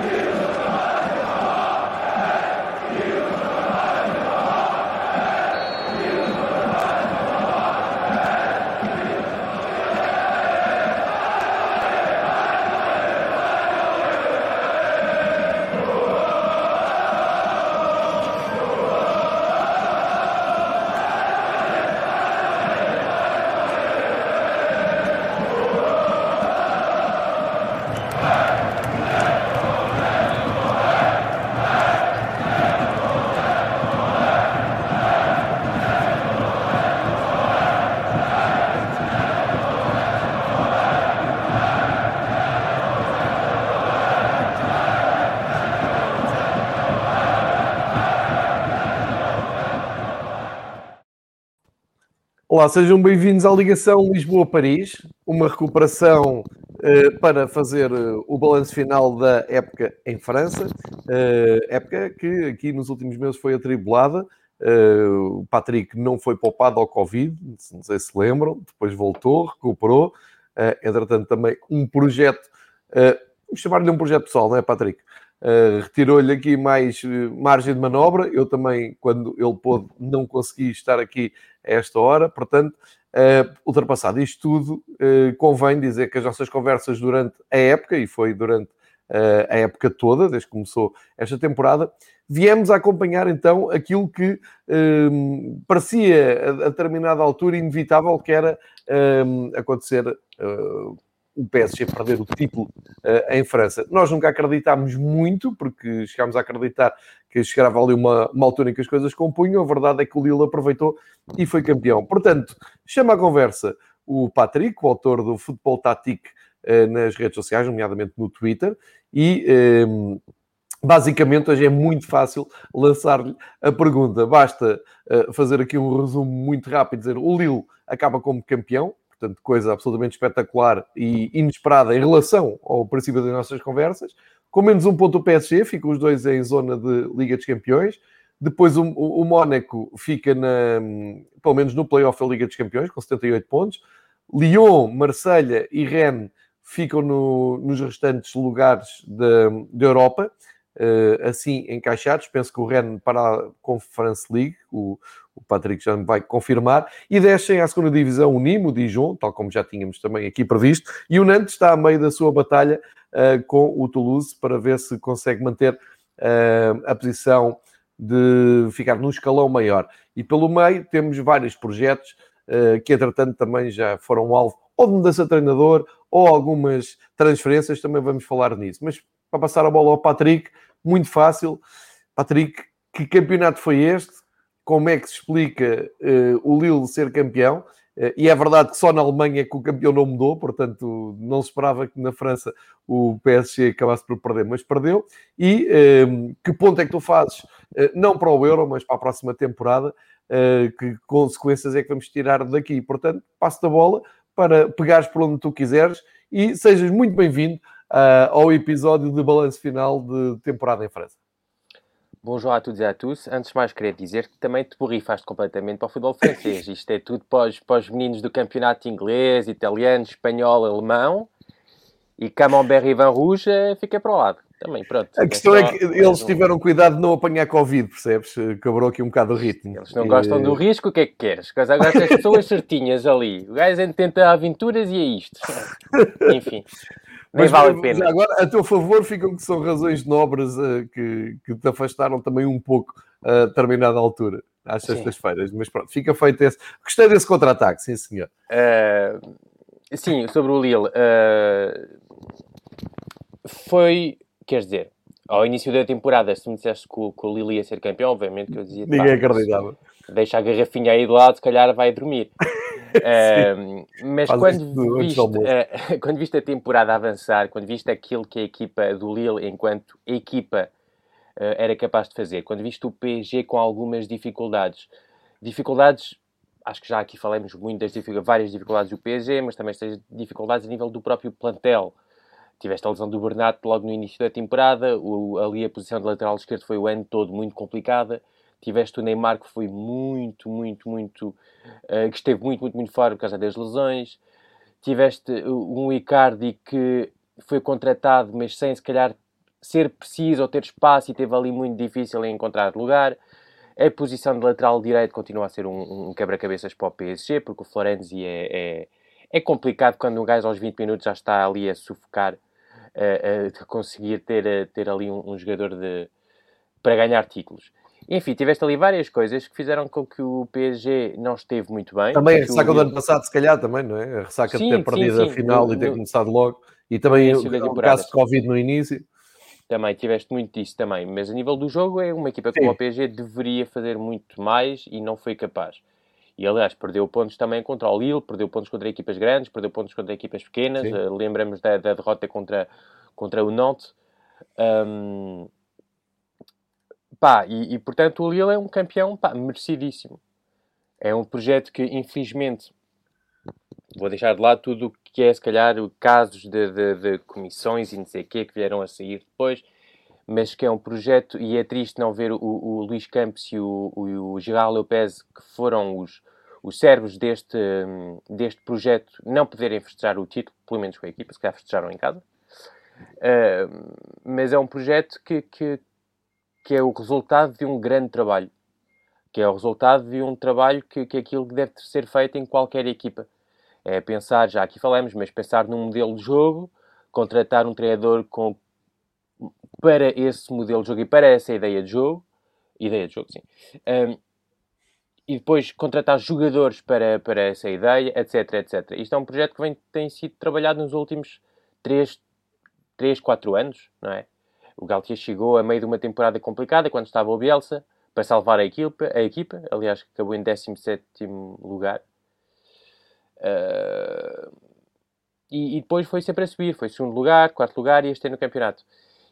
Hallelujah. Olá, sejam bem-vindos à ligação Lisboa-Paris, uma recuperação uh, para fazer uh, o balanço final da época em França, uh, época que aqui nos últimos meses foi atribulada. o Patrick não foi poupado ao Covid, não sei se lembram, depois voltou, recuperou. entretanto, também um projeto, vamos chamar-lhe um projeto pessoal, não é, Patrick? Uh, retirou-lhe aqui mais uh, margem de manobra. Eu também, quando ele pôde, não consegui estar aqui a esta hora. Portanto, uh, ultrapassado isto tudo, convém dizer que as nossas conversas durante a época, e foi durante a época toda, desde que começou esta temporada, viemos a acompanhar então aquilo que parecia a, a determinada altura inevitável que era acontecer o PSG perder o título uh, em França. Nós nunca acreditámos muito, porque chegámos a acreditar que chegava ali uma, uma altura em que as coisas compunham. A verdade é que o Lille aproveitou e foi campeão. Portanto, chama a conversa o Patrick, o autor do Futebol Tático uh, nas redes sociais, nomeadamente no Twitter, e. Um, ehm, Basicamente, hoje é muito fácil lançar-lhe a pergunta. Basta uh, fazer aqui um resumo muito rápido, dizer o Lille acaba como campeão, portanto, coisa absolutamente espetacular e inesperada em relação ao princípio das nossas conversas. Com menos um ponto o PSG, ficam os dois em zona de Liga dos Campeões. Depois o, o, o Mónaco fica na, pelo menos no playoff da Liga dos Campeões, com 78 pontos. Lyon, Marselha e Rennes ficam no, nos restantes lugares da Europa. Uh, assim encaixados. Penso que o Rennes para a Conference League, o, o Patrick já me vai confirmar, e descem à segunda divisão o Nîmes, o Dijon, tal como já tínhamos também aqui previsto, e o Nantes está a meio da sua batalha uh, com o Toulouse para ver se consegue manter uh, a posição de ficar num escalão maior. E pelo meio temos vários projetos uh, que, entretanto, também já foram alvo ou de mudança de treinador ou algumas transferências, também vamos falar nisso. Mas para passar a bola ao Patrick, muito fácil. Patrick, que campeonato foi este? como é que se explica uh, o Lille ser campeão. Uh, e é verdade que só na Alemanha que o campeão não mudou, portanto não se esperava que na França o PSG acabasse por perder, mas perdeu. E uh, que ponto é que tu fazes, não para o Euro, mas para a próxima temporada, que consequências é que vamos tirar daqui? Portanto, passo da bola para pegares por onde tu quiseres e sejas muito bem-vindo ao episódio de balanço final de temporada em França. Bonjour a todos e a tous. Antes de mais, queria dizer que também te borrifaste completamente para o futebol francês. Isto é tudo para os, para os meninos do campeonato inglês, italiano, espanhol, alemão. E Camembert e Van Rouge eh, fica para o lado. Também, pronto. A questão é, que eles tiveram cuidado de não apanhar Covid, percebes? Quebrou aqui um bocado o ritmo. Eles não gostam do risco, o que é que queres? Agora as pessoas certinhas ali. O gajo tenta aventuras e é isto. Enfim. Nem mas, vale a pena. Agora, a teu favor, ficam que são razões nobres uh, que, que te afastaram também um pouco a determinada altura, às sextas-feiras. Mas pronto, fica feito esse. Gostei desse contra-ataque, sim, senhor. Uh, sim, sobre o Lille. Uh, foi, quer dizer, ao início da temporada, se me disseste que o, que o Lille ia ser campeão, obviamente que eu dizia... Ninguém acreditava. Deixa a garrafinha aí do lado, se calhar vai dormir. Uh, mas quando viste, uh, quando viste a temporada avançar, quando viste aquilo que a equipa do Lille, enquanto equipa, uh, era capaz de fazer, quando viste o PSG com algumas dificuldades, dificuldades, acho que já aqui falamos muito das dificuldades, várias dificuldades do PSG, mas também tens dificuldades a nível do próprio plantel. Tiveste a lesão do Bernat logo no início da temporada, o, ali a posição de lateral esquerdo foi o ano todo muito complicada Tiveste o Neymar que foi muito, muito, muito. Uh, que esteve muito, muito, muito fora por causa das lesões. Tiveste um Icardi que foi contratado, mas sem se calhar ser preciso ou ter espaço e teve ali muito difícil em encontrar lugar. A posição de lateral direito continua a ser um, um quebra-cabeças para o PSG, porque o Florenzi é, é, é, complicado quando um gajo aos 20 minutos já está ali a sufocar, a, a conseguir ter, ter ali um, um jogador de, para ganhar títulos. Enfim, tiveste ali várias coisas que fizeram com que o PSG não esteve muito bem. Também a ressaca o... do ano passado, se calhar, também, não é? A ressaca sim, de ter perdido sim, sim. a final no, e ter no... começado logo. E também o, o caso de Covid no início. Também, tiveste muito disso também. Mas a nível do jogo, é uma equipa como o PSG deveria fazer muito mais e não foi capaz. E, aliás, perdeu pontos também contra o Lille, perdeu pontos contra equipas grandes, perdeu pontos contra equipas pequenas. Uh, lembramos da, da, derrota contra, contra o Nantes. Um, pá, e, e, portanto o Lille é um campeão pá, merecidíssimo. É um projeto que, infelizmente, vou deixar de lado tudo o que é, se calhar, casos de, de, de, comissões e não sei o quê que vieram a sair depois, mas que é um projeto, e é triste não ver o, o Luís Campos e o, o, o Lopez, que foram os, os servos deste, deste projeto, não poderem festejar o título, pelo menos com a equipa, se calhar festejaram em casa. Uh, mas é um projeto que, que, que é o resultado de um grande trabalho. Que é o resultado de um trabalho que, que é aquilo que deve ser feito em qualquer equipa. É pensar, já aqui falamos, mas pensar num modelo de jogo, contratar um treinador com, para esse modelo de jogo e para essa ideia de jogo, ideia de jogo, sim, um, e depois contratar jogadores para, para essa ideia, etc, etc. Isto é um projeto que vem, tem sido trabalhado nos últimos 3, 3 4 anos, não é? O Galtier chegou a meio de uma temporada complicada, quando estava o Bielsa, para salvar a equipa, a equipa aliás, acabou em 17 lugar. Uh, e, e, depois foi sempre a subir, foi segundo lugar, quarto lugar e este ano no campeonato.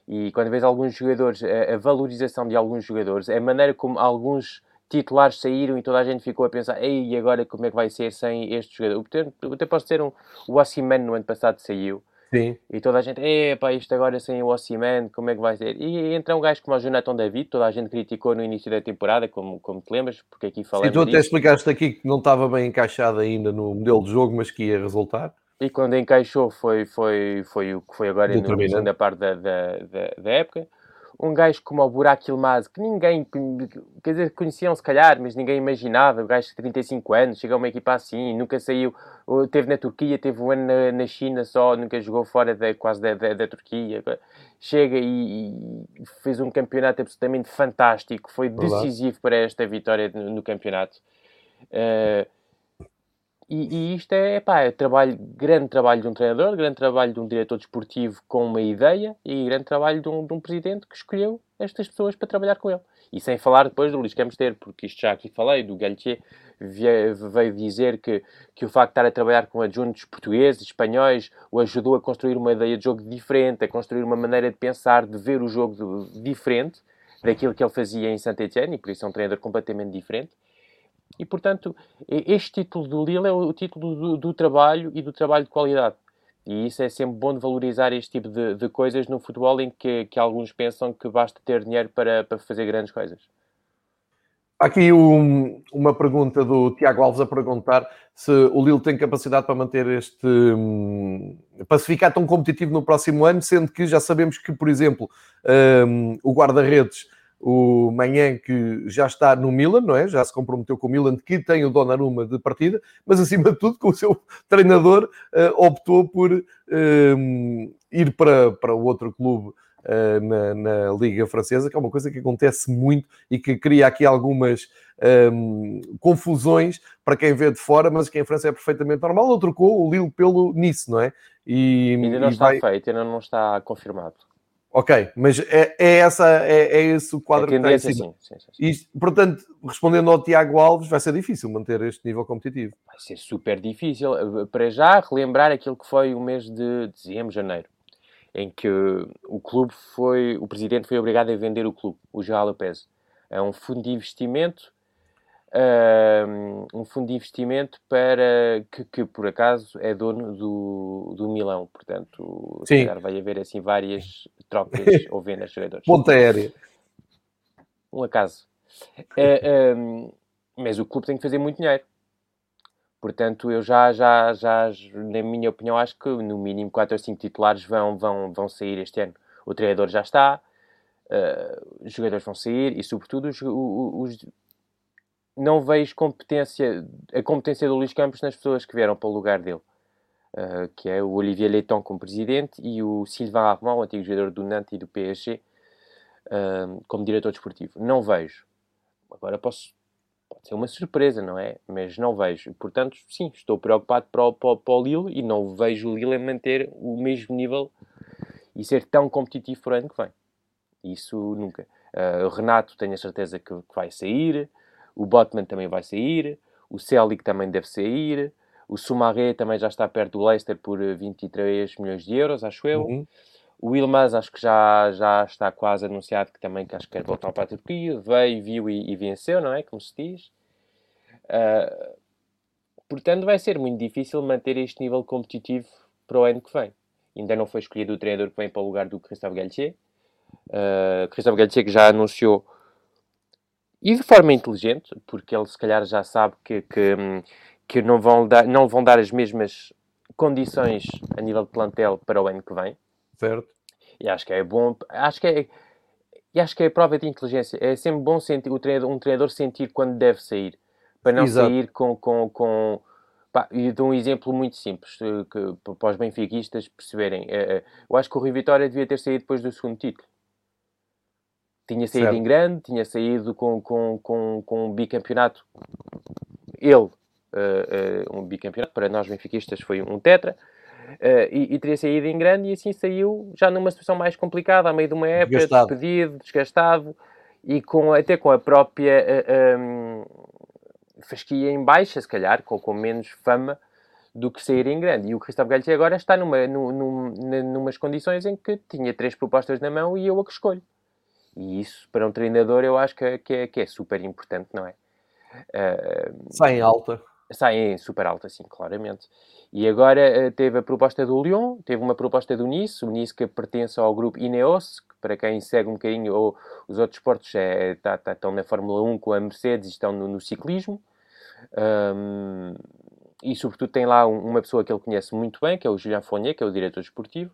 E quando vês alguns jogadores, a, a, valorização de alguns jogadores, a maneira como alguns titulares saíram e toda a gente ficou a pensar, ei, e agora como é que vai ser sem este jogador? Eu até posso ter um, o Ossiman no ano passado saiu, Sim. E toda a gente, epá, isto agora sem o Ossiman, como é que vai ser? E entra um gajo como o Jonathan David, toda a gente criticou no início da temporada, como, como te lembras, porque aqui falamos Sim, tu até explicaste aqui que não estava bem encaixado ainda no modelo de jogo, mas que ia resultar. E quando encaixou foi, foi, foi o que foi agora na segunda parte da, da, da, da época um gajo como o Burak Yilmaz, que ninguém, quer dizer, conheciam se calhar, mas ninguém imaginava, o gajo de 35 anos, chega a uma equipa assim, nunca saiu, teve na Turquia, teve um ano na, na China só, nunca jogou fora de, quase da, da, da Turquia, chega e, e, fez um campeonato absolutamente fantástico, foi decisivo para esta vitória no, no campeonato. Uh, e, e, isto é, pá, é trabalho, grande trabalho de um treinador, grande trabalho de um diretor desportivo com uma ideia e grande trabalho de um, de um presidente que escolheu estas pessoas para trabalhar com ele. E sem falar depois do Luís Campos ter, porque isto já aqui falei, do Galtier veio dizer que, que o facto de estar a trabalhar com adjuntos portugueses, espanhóis, o ajudou a construir uma ideia de jogo diferente, a construir uma maneira de pensar, de ver o jogo diferente daquilo que ele fazia em Saint-Etienne, e por isso é um treinador completamente diferente. E, portanto, este título do Lille é o título do, do, trabalho e do trabalho de qualidade. E isso é sempre bom de valorizar este tipo de, de coisas no futebol em que, que, alguns pensam que basta ter dinheiro para, para fazer grandes coisas. Aqui um, uma pergunta do Tiago Alves a perguntar se o Lille tem capacidade para manter este. Um, para se ficar tão competitivo no próximo ano, sendo que já sabemos que, por exemplo, um, o guarda-redes o Manhã que já está no Milan, não é? Já se comprometeu com o Milan, que tem o Donnarumma de partida, mas acima de tudo, com o seu treinador, uh, optou por uh, ir para, para o outro clube uh, na, na, Liga Francesa, que é uma coisa que acontece muito e que cria aqui algumas um, confusões para quem vê de fora, mas que em França é perfeitamente normal. Ele trocou o Lille pelo Nice, não é? E, ainda não está vai... feito, ainda não está confirmado. Ok, mas é, é, essa, é, é esse o quadro é que tem sim, sim, sim, E, portanto, respondendo ao Tiago Alves, vai ser difícil manter este nível competitivo. Vai ser super difícil. Para já, relembrar aquilo que foi o mês de dezembro, janeiro, em que o clube foi, o presidente foi obrigado a vender o clube, o João Lopes. É um fundo de investimento um fundo de investimento para que, que, por acaso é dono do, do Milão, portanto Sim. vai haver assim várias trocas ou vendas de jogadores. Ponta aérea. Um acaso. Uh, um, mas o clube tem que fazer muito dinheiro. Portanto, eu já, já, já, na minha opinião, acho que no mínimo 4 ou 5 titulares vão, vão, vão sair este ano. o treinador já está, uh, os jogadores vão sair e, sobretudo, os, os, não vejo competência, a competência do Luís Campos nas pessoas que vieram para o lugar dele. Uh, que é o Olivier Leiton como presidente e o Sylvain Armand, o antigo jogador do Nantes e do PSG, uh, como diretor desportivo. Não vejo. Agora posso, pode ser uma surpresa, não é? Mas não vejo. Portanto, sim, estou preocupado para o, para, para o Lille e não vejo o Lille manter o mesmo nível e ser tão competitivo para o ano que vem. Isso nunca. Uh, o Renato tenho a certeza que, que vai sair, o Botman também vai sair, o Celic também deve sair, o Sumaré também já está perto do Leicester por 23 milhões de euros, acho eu. Uhum. O Ilmaz acho que já, já está quase anunciado que também que acho que quer voltar para a Turquia. Veio, viu e, e venceu, não é? Como se diz. Uh, portanto, vai ser muito difícil manter este nível competitivo para o ano que vem. Ainda não foi escolhido o treinador que vem para o lugar do Christophe Galtier. Uh, Christophe Galtier que já anunciou e de forma inteligente, porque ele se calhar já sabe que, que, que não, vão dar, não vão dar as mesmas condições a nível de plantel para o ano que vem. Certo. E acho que é bom, acho que é, e acho que é a prova de inteligência. É sempre bom sentir, o treinador, um treinador sentir quando deve sair, para não Exato. sair com. com, com pá, e dou um exemplo muito simples que, para os benfiquistas perceberem. É, é, eu acho que o Rui Vitória devia ter saído depois do segundo título. Tinha saído certo. em grande, tinha saído com, com, com, com um bicampeonato. Ele, uh, uh, um bicampeonato, para nós benfiquistas foi um tetra. Uh, e, e, teria saído em grande e assim saiu já numa situação mais complicada, a meio de uma época, desgastado. despedido, desgastado e com, até com a própria uh, um, fasquia em baixa, se calhar, com, com menos fama do que sair em grande. E o Cristóvão Galtier agora está numa, numa, numas condições em que tinha três propostas na mão e eu a que escolho. E isso, para um treinador, eu acho que, é, que, é, que é super importante, não é? Uh, sai em alta. Sai em super alta, sim, claramente. E agora uh, teve a proposta do Lyon, teve uma proposta do Nice, o Nice que pertence ao grupo Ineos, que para quem segue um bocadinho ou os outros esportes é, tá, tá, estão na Fórmula 1 com a Mercedes e estão no, no ciclismo. Um, e sobretudo tem lá uma pessoa que ele conhece muito bem, que é o Julien Fournier, que é o diretor esportivo,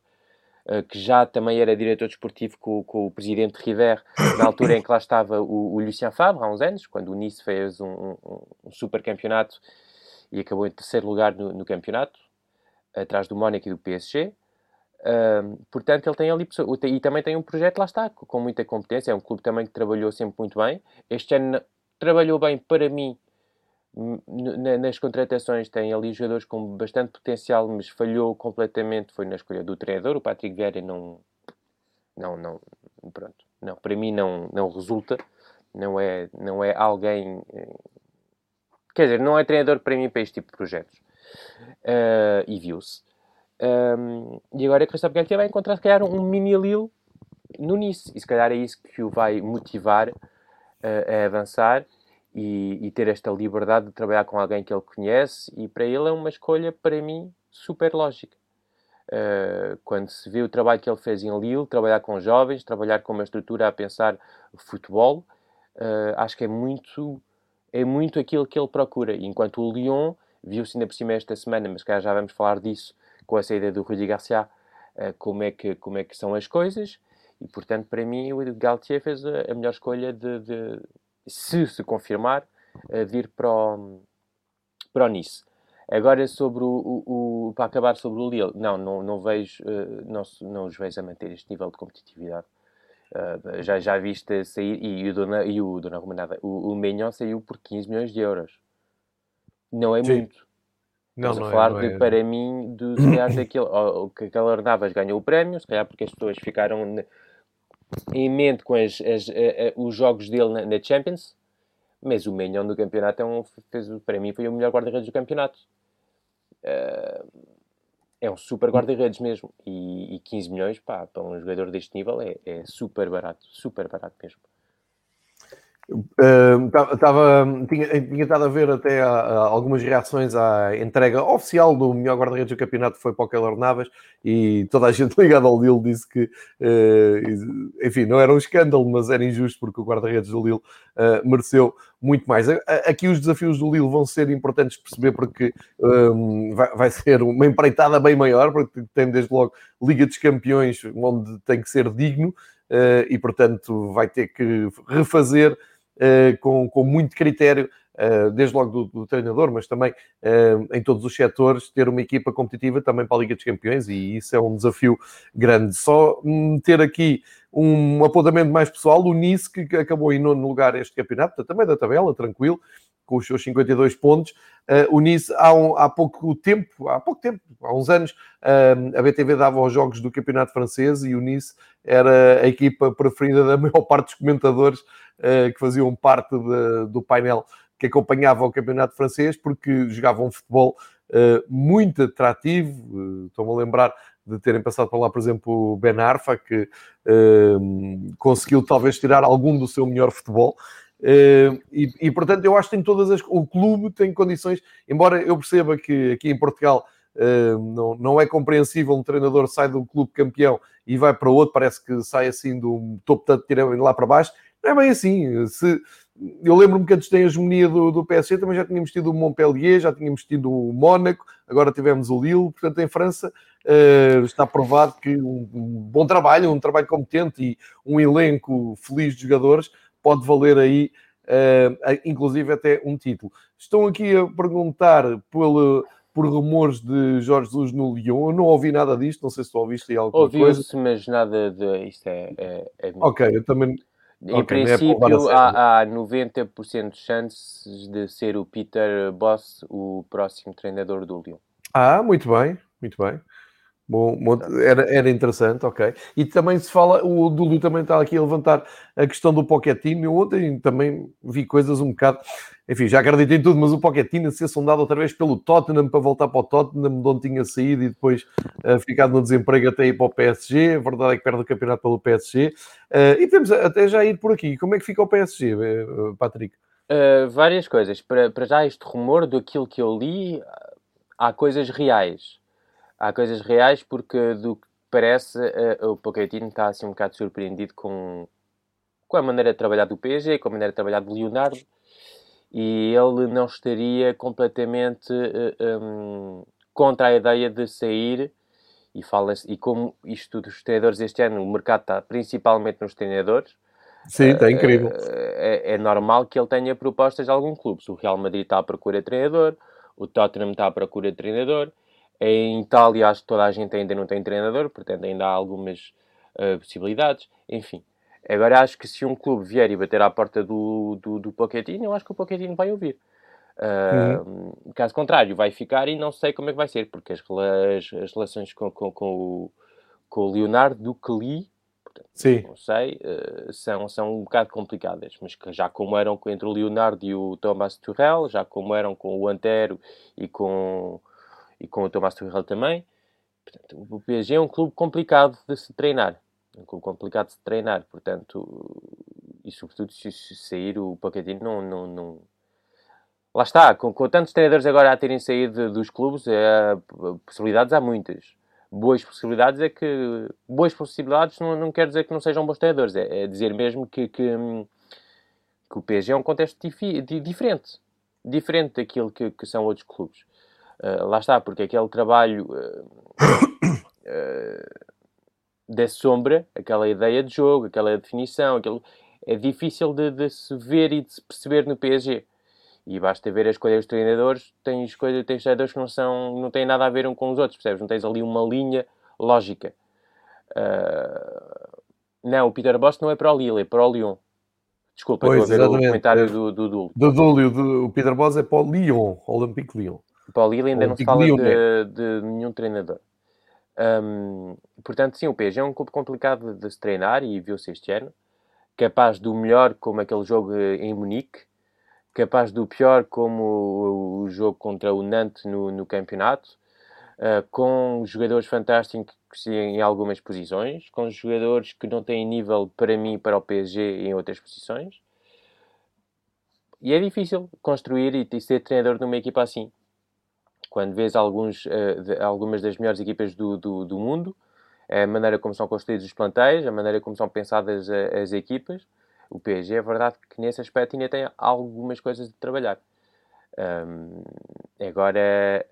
que já também era diretor desportivo com, com, o presidente River, na altura em que lá estava o, o Lucien Favre, há uns anos, quando o Nice fez um, um, um super campeonato e acabou em terceiro lugar no, no campeonato, atrás do Mónaco e do PSG. Uh, portanto, ele tem ali e também tem um projeto, lá está, com muita competência. É um clube também que trabalhou sempre muito bem. Este ano trabalhou bem para mim nas contratações tem ali jogadores com bastante potencial, mas falhou completamente. Foi na escolha do treinador. O Patrick Vieira não, não, não, pronto, não, para mim não, não resulta. Não é, não é alguém, eh, quer dizer, não é treinador para mim para este tipo de projetos. Uh, e viu-se. Um, e agora é que Cristiano vai encontrar, se calhar, um mini Lille no Nice. E se calhar é isso que o vai motivar uh, a avançar e, e, ter esta liberdade de trabalhar com alguém que ele conhece e para ele é uma escolha, para mim, super lógica. Uh, quando se vê o trabalho que ele fez em Lille, trabalhar com jovens, trabalhar com uma estrutura a pensar futebol, uh, acho que é muito, é muito aquilo que ele procura. Enquanto o Lyon, viu-se ainda por cima esta semana, mas cá já vamos falar disso com a saída do Rudi Garcia, uh, como, é que, como é que são as coisas, e portanto, para mim, o Galtier fez a, a melhor escolha de, de se se confirmar, uh, vir para o, para o Nice. Agora, sobre o, o, o, para acabar sobre o Lille, não, não, não vejo, uh, não, não os vejo a manter este nível de competitividade. Uh, já, já viste sair, e, o Dona, e o Dona Romanada, o, o saiu por 15 milhões de euros. Não é Sim. muito. Não, Estamos não a falar é, de, é. para mim, de, se calhar, daquele, o que aquele Arnavas ganhou o prémio, se calhar porque as pessoas ficaram em mente com as, as, a, a, os jogos dele na, na, Champions, mas o Menyon do campeonato é um, fez, para mim foi o melhor guarda-redes do campeonato. Uh, é um super guarda-redes mesmo. E, e 15 milhões pá, para um jogador deste nível é, é super barato, super barato mesmo. Uh, tava, tinha, tinha estado a ver até a, a algumas reações à entrega oficial do melhor guarda-redes do campeonato, foi para o Keller Navas, e toda a gente ligada ao Lille disse que, uh, enfim, não era um escândalo, mas era injusto porque o guarda-redes do Lille uh, mereceu muito mais. Aqui os desafios do Lille vão ser importantes perceber porque um, vai, vai, ser uma empreitada bem maior, porque tem desde logo Liga dos Campeões, onde tem que ser digno, e portanto vai ter que refazer com, com muito critério, uh, desde logo do, do, treinador, mas também uh, em todos os setores, ter uma equipa competitiva também para a Liga dos Campeões, e isso é um desafio grande. Só ter aqui um apontamento mais pessoal, o Nice, que acabou em nono lugar este campeonato, também da tabela, tranquilo, com os seus 52 pontos. Uh, o Nice, há, um, há pouco tempo, há pouco tempo, há uns anos, uh, a BTV dava os jogos do campeonato francês e o Nice era a equipa preferida da maior parte dos comentadores uh, que faziam parte de, do painel que acompanhava o campeonato francês, porque jogavam um futebol muito atrativo. Estou-me a lembrar de terem passado por lá, por exemplo, o Ben Arfa, que conseguiu talvez tirar algum do seu melhor futebol. Uh, e, portanto, eu acho que tem todas as. O clube tem condições, embora eu perceba que aqui em Portugal uh, não, não é compreensível um treinador sai de um clube campeão e vai para outro, parece que sai assim do topo tanto tirando lá para baixo. Não é bem assim. Se, eu lembro-me que antes tem a hegemonia do, do PSG, também já tínhamos tido o Montpellier, já tínhamos tido o Mónaco, agora tivemos o Lille. Portanto, em França uh, está provado que um, um bom trabalho, um trabalho competente e um elenco feliz de jogadores pode valer aí, uh, inclusive até um título. Estão aqui a perguntar pelo, por rumores de Jorge Jesus no Lyon. Eu não ouvi nada disto, não sei se tu ouviste aí alguma Ouvi coisa. Ouvi-se, mas nada de... Isto é... é, é ok, eu também... Em okay, é princípio, é há, há 90% de chances de ser o Peter Boss o próximo treinador do Lyon. Ah, muito bem, muito bem. Bom, era, era interessante, ok. E também se fala, o Dudu também está aqui a levantar a questão do Pochettino. Eu ontem também vi coisas um bocado, enfim, já acreditei em tudo, mas o Pochettino a ser sondado outra vez pelo Tottenham para voltar para o Tottenham, de onde tinha saído e depois uh, ficado no desemprego até ir para o PSG. A verdade é que perde o campeonato pelo PSG. Uh, eh, e temos até já ir por aqui. Como é que fica o PSG, eh, Patrick? Uh, várias coisas. Para, para já, este rumor daquilo que eu li, há coisas reais há coisas reais porque do que parece uh, o Pochettino está assim um bocado surpreendido com, com a maneira de trabalhar do PSG, com a maneira de trabalhar do Leonardo e ele não estaria completamente uh, eh, um, contra a ideia de sair e fala e como isto dos treinadores este ano, o mercado está principalmente nos treinadores. Sim, está incrível. É, é, normal que ele tenha propostas de algum clube. O Real Madrid está à procura de treinador, o Tottenham está à procura de treinador, em Itália, acho que toda a gente ainda não tem treinador, portanto, ainda há algumas uh, possibilidades. Enfim, agora acho que se um clube vier e bater à porta do, do, do Pochettino, eu acho que o Pochettino vai ouvir. Uh, uhum. Caso contrário, vai ficar e não sei como é que vai ser, porque as, as, as relações com, com, com, o, com o Leonardo do que li, portanto, Sim. não sei, uh, são, são um bocado complicadas, mas que já como eram entre o Leonardo e o Thomas Tuchel, já como eram com o Antero e com e com o Tomás Tuchel também. Portanto, o PSG é um clube complicado de se treinar. É um clube complicado de se treinar, portanto, e sobretudo se, sair o Pochettino não, não, não... Lá está, com, com, tantos treinadores agora a terem saído dos clubes, é, possibilidades há muitas. Boas possibilidades é que... Boas possibilidades não, não quer dizer que não sejam bons treinadores, é, é dizer mesmo que, que, que, o PSG é um contexto difi, diferente. Diferente daquilo que, que são outros clubes. Uh, lá está, porque aquele trabalho uh, uh, da sombra, aquela ideia de jogo, aquela definição, aquele, é difícil de, de, se ver e de se perceber no PSG. E basta ver as escolhas dos treinadores, tens, escolha, tens treinadores que não, são, não têm nada a ver um com os outros, percebes? Não tens ali uma linha lógica. não, o Peter Boss não é para o Lille, é para o Lyon. Desculpa, pois, estou a ver exatamente. o comentário do, do Dúlio. Do Dúlio, o Peter Boss é para o Lyon, Olympique Lyon. Para o Lille ainda não se fala de, de, nenhum treinador. Um, portanto, sim, o PSG é um clube complicado de se treinar e viu-se este ano. Capaz do melhor, como aquele jogo em Munique. Capaz do pior, como o, jogo contra o Nantes no, no campeonato. Uh, com jogadores fantásticos em algumas posições, com jogadores que não têm nível para mim para o PSG em outras posições. e é difícil construir e, e ser treinador numa equipa assim. Quando vês alguns, uh, de, algumas das melhores equipas do, do, do, mundo, a maneira como são construídos os plantéis, a maneira como são pensadas a, as equipas, o PSG é verdade que nesse aspecto ainda tem algumas coisas de trabalhar. Um, agora,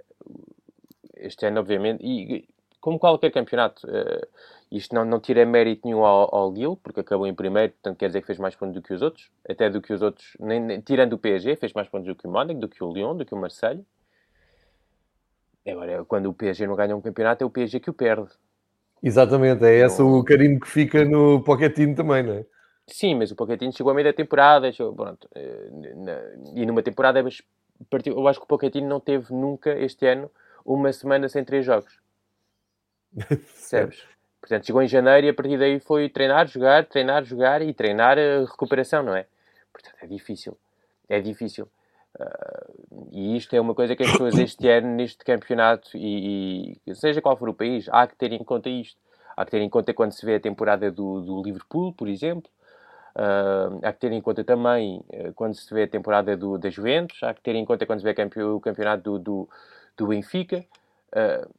este ano, obviamente, e como qualquer campeonato, uh, isto não, não tira mérito nenhum ao, ao Lille, porque acabou em primeiro, portanto quer dizer que fez mais pontos do que os outros, até do que os outros, nem, nem, tirando o PSG, fez mais pontos do que o Mónaco, do que o Lyon, do que o Marseille. Agora, quando o PSG não ganha um campeonato, é o PSG que o perde. Exatamente, é esse o carinho que fica no Pochettino também, não é? Sim, mas o Pochettino chegou a meio da temporada, chegou, pronto, eh, e numa temporada, eu acho que o Pochettino não teve nunca este ano uma semana sem três jogos. Percebes? Portanto, chegou em janeiro e a partir daí foi treinar, jogar, treinar, jogar e treinar a recuperação, não é? Portanto, é difícil. É difícil. Uh, e isto é uma coisa que as pessoas este ano, neste campeonato, e, e, seja qual for o país, há que ter em conta isto. Há que ter em conta quando se vê a temporada do, do Liverpool, por exemplo. Uh, há que ter em conta também uh, quando se vê a temporada do, da Juventus. Há que ter em conta quando se vê o campeonato do, do, do Benfica. Uh,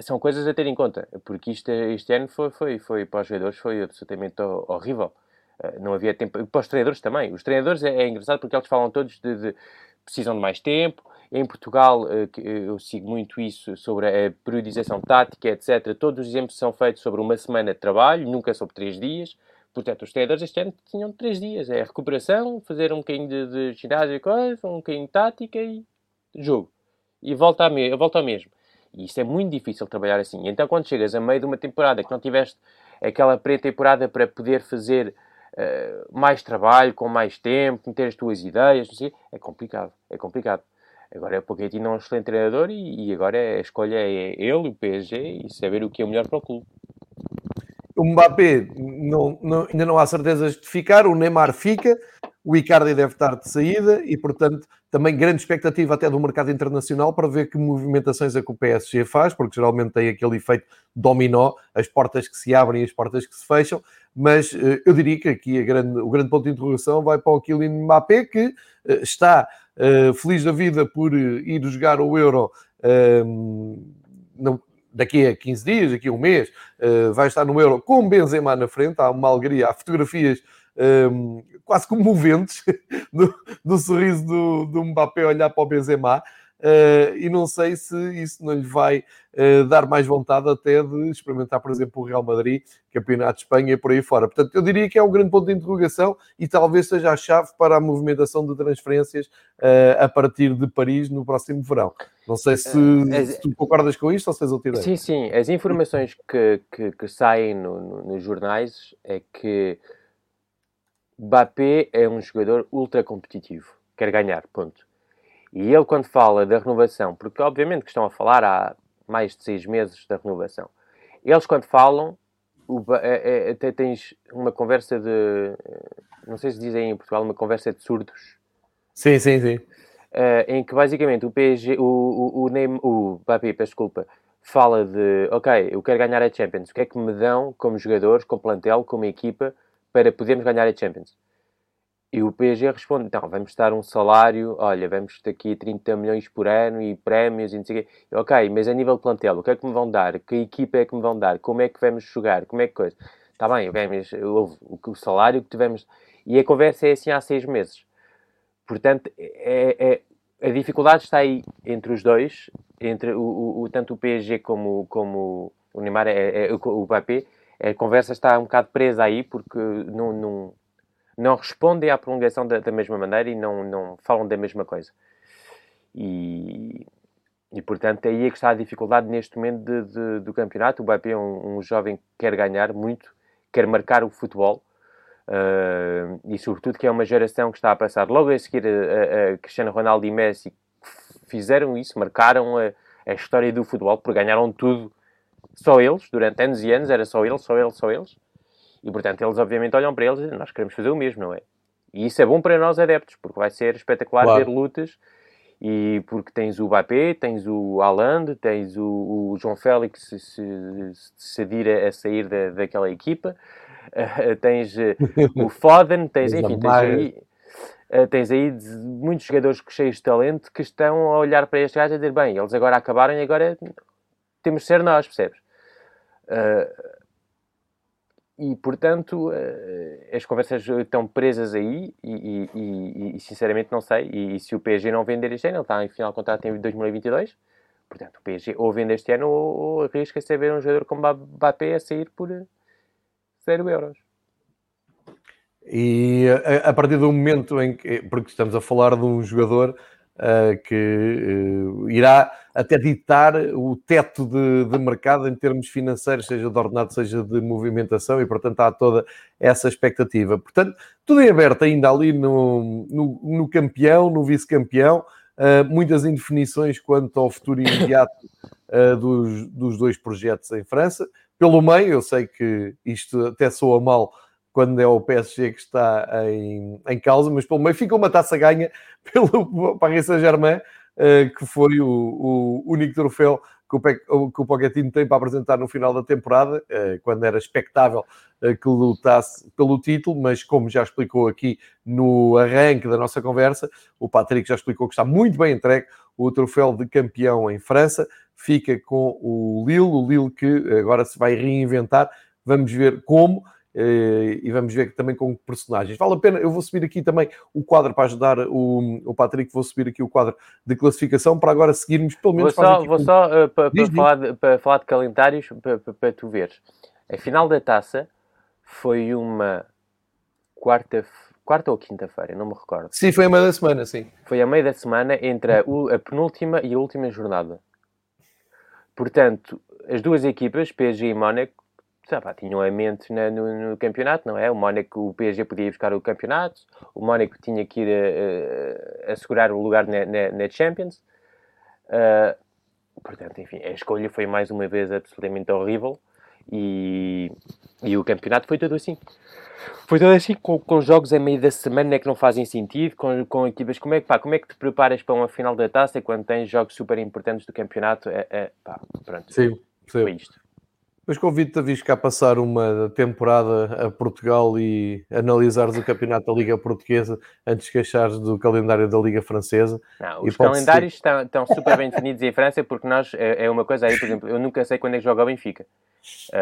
são coisas a ter em conta, porque isto, este ano foi, foi, foi para os jogadores foi absolutamente horrível. Uh, não havia tempo, para os treinadores também. Os treinadores é, é engraçado porque eles falam todos de, de, precisam de mais tempo. Em Portugal, uh, eu sigo muito isso sobre a periodização tática, etc. Todos os exemplos são feitos sobre uma semana de trabalho, nunca sobre três dias. Portanto, os treinadores este ano tinham três dias. É recuperação, fazer um bocadinho de, de ginásio coisa, um bocadinho de tática e jogo. E volta, a me volta ao mesmo. E isso é muito difícil trabalhar assim. Então, quando chegas a meio de uma temporada que não tiveste aquela pré-temporada para poder fazer uh, mais trabalho, com mais tempo, meter as tuas ideias, sei, é complicado. É complicado. Agora, o Pochettino é um excelente treinador e, e agora a escolha é ele, o PSG, e saber o que é o melhor para o clube. O Mbappé não, não, ainda não há certezas de ficar, o Neymar fica, o Icardi deve estar de saída e, portanto, também grande expectativa até do mercado internacional para ver que movimentações é que o PSG faz, porque geralmente tem aquele efeito dominó, as portas que se abrem e as portas que se fecham, mas uh, eu diria que aqui grande, o grande ponto de interrogação vai para o Kylian Mbappé, que uh, está uh, feliz da vida por ir jogar o Euro ehm, daqui a 15 dias, daqui a um mês, vai estar no Euro com Benzema na frente, há uma alegria, há fotografias um, quase comoventes do, do sorriso do, do Mbappé olhar para o Benzema. Uh, e não sei se isso não lhe vai uh, dar mais vontade até de experimentar, por exemplo, o Real Madrid, Campeonato de Espanha e por aí fora. Portanto, eu diria que é um grande ponto de interrogação e talvez seja a chave para a movimentação de transferências uh, a partir de Paris no próximo verão. Não sei se, se tu concordas com isto ou se és outra ideia. Sim, sim. As informações que, que, que saem no, no, nos jornais é que Mbappé é um jogador ultra competitivo, quer ganhar, ponto. E ele, quando fala da renovação, porque obviamente que estão a falar há mais de seis meses da renovação, eles, quando falam, o, é, é, tens uma conversa de. Não sei se dizem em Portugal, uma conversa de surdos. Sim, sim, sim. Uh, em que basicamente o PSG, o, o, o, Neymar, o peço desculpa, fala de ok, eu quero ganhar a Champions, o que é que me dão como jogadores, como plantel, como equipa para podermos ganhar a Champions. E o PSG responde, então, vamos dar um salário, olha, vamos ter aqui 30 milhões por ano e prémios e não sei o quê. Ok, mas a nível plantel, o que é que me vão dar? Que equipa é que me vão dar? Como é que vamos jogar? Como é que coisa? Está bem, ok, mas houve o, o salário que tivemos... E a conversa é assim há seis meses. Portanto, é, é, a dificuldade está aí entre os dois, entre o, o, tanto o PSG como, como o Neymar, é, é, o Mbappé, a conversa está um bocado presa aí porque não, não, respondem à prolongação da, da, mesma maneira e não, não falam da mesma coisa. E, e portanto, aí é que está a dificuldade neste momento de, de, do campeonato. O Mbappé é um, um, jovem que quer ganhar muito, quer marcar o futebol. Uh, e sobretudo que é uma geração que está a passar logo a seguir a, a Cristiano Ronaldo e Messi fizeram isso, marcaram a, a história do futebol, porque ganharam tudo só eles, durante anos e anos, era só eles, só eles, só eles. E, portanto, eles obviamente olham para eles e nós queremos fazer o mesmo, não é? E isso é bom para nós adeptos, porque vai ser espetacular claro. ver lutas e porque tens o Mbappé, tens o Haaland, tens o, o João Félix se, se, se a, a sair da, daquela equipa, uh, tens uh, o Foden, tens, enfim, tens aí, uh, tens aí muitos jogadores cheios de talento que estão a olhar para este gajo e dizer, bem, eles agora acabaram e agora temos de ser nós, percebes? Uh, e, portanto, uh, as conversas estão presas aí e, e, e sinceramente, não sei. E, se o PSG não vender este ano, ele está em final de contrato em 2022, portanto, o PSG ou vende este ano ou, ou arrisca-se a ver um jogador como Mbappé a sair por 0 euros. E a, a, partir do momento em que, porque estamos a falar de um jogador uh, que uh, irá até ditar o teto de, de, mercado em termos financeiros, seja de ordenado, seja de movimentação, e portanto há toda essa expectativa. Portanto, tudo em aberto ainda ali no, no, no campeão, no vice-campeão, uh, muitas indefinições quanto ao futuro imediato dos, dos dois projetos em França. Pelo meio, eu sei que isto até soa mal quando é o PSG que está em, em causa, mas pelo meio fica uma taça ganha pelo Paris Saint-Germain, uh, que foi o, o, único troféu que o, que o Pochettino tem para apresentar no final da temporada, uh, quando era expectável uh, que lutasse pelo título, mas como já explicou aqui no arranque da nossa conversa, o Patrick já explicou que está muito bem entregue o troféu de campeão em França, fica com o Lille, o Lille que agora se vai reinventar, vamos ver como, eh, e vamos ver também com personagens. Vale a pena, eu vou subir aqui também o quadro para ajudar o, o Patrick, vou subir aqui o quadro de classificação para agora seguirmos pelo menos... Vou só, vou só uh, para, para, falar de, para falar de calendários, para, para, para tu veres. A final da taça foi uma quarta quarta ou quinta-feira, não me recordo. Sim, foi a meio da semana, sim. Foi a meio da semana entre a, a penúltima e a última jornada. Portanto, as duas equipas, PSG e Mónaco, pá, tinham a mente na, no, no, campeonato, não é? O Mónaco, o PSG podia ir buscar o campeonato, o Mónaco tinha que ir a, a, assegurar o lugar na, na, na Champions. Uh, portanto, enfim, a escolha foi mais uma vez absolutamente horrível e, e o campeonato foi todo assim. Foi todo assim, com, com jogos a meio da semana que não fazem sentido, com, com equipas. Como é, que, pá, como é que te preparas para uma final da taça quando tens jogos super importantes do campeonato? É, é, pá, pronto, sim, sim. foi isto. Mas convido-te a vir cá passar uma temporada a Portugal e analisares o campeonato da Liga Portuguesa antes de queixares do calendário da Liga Francesa. Não, os calendários estão, estão, super bem definidos em França porque nós, é, é, uma coisa aí, por exemplo, eu nunca sei quando é que joga o Benfica.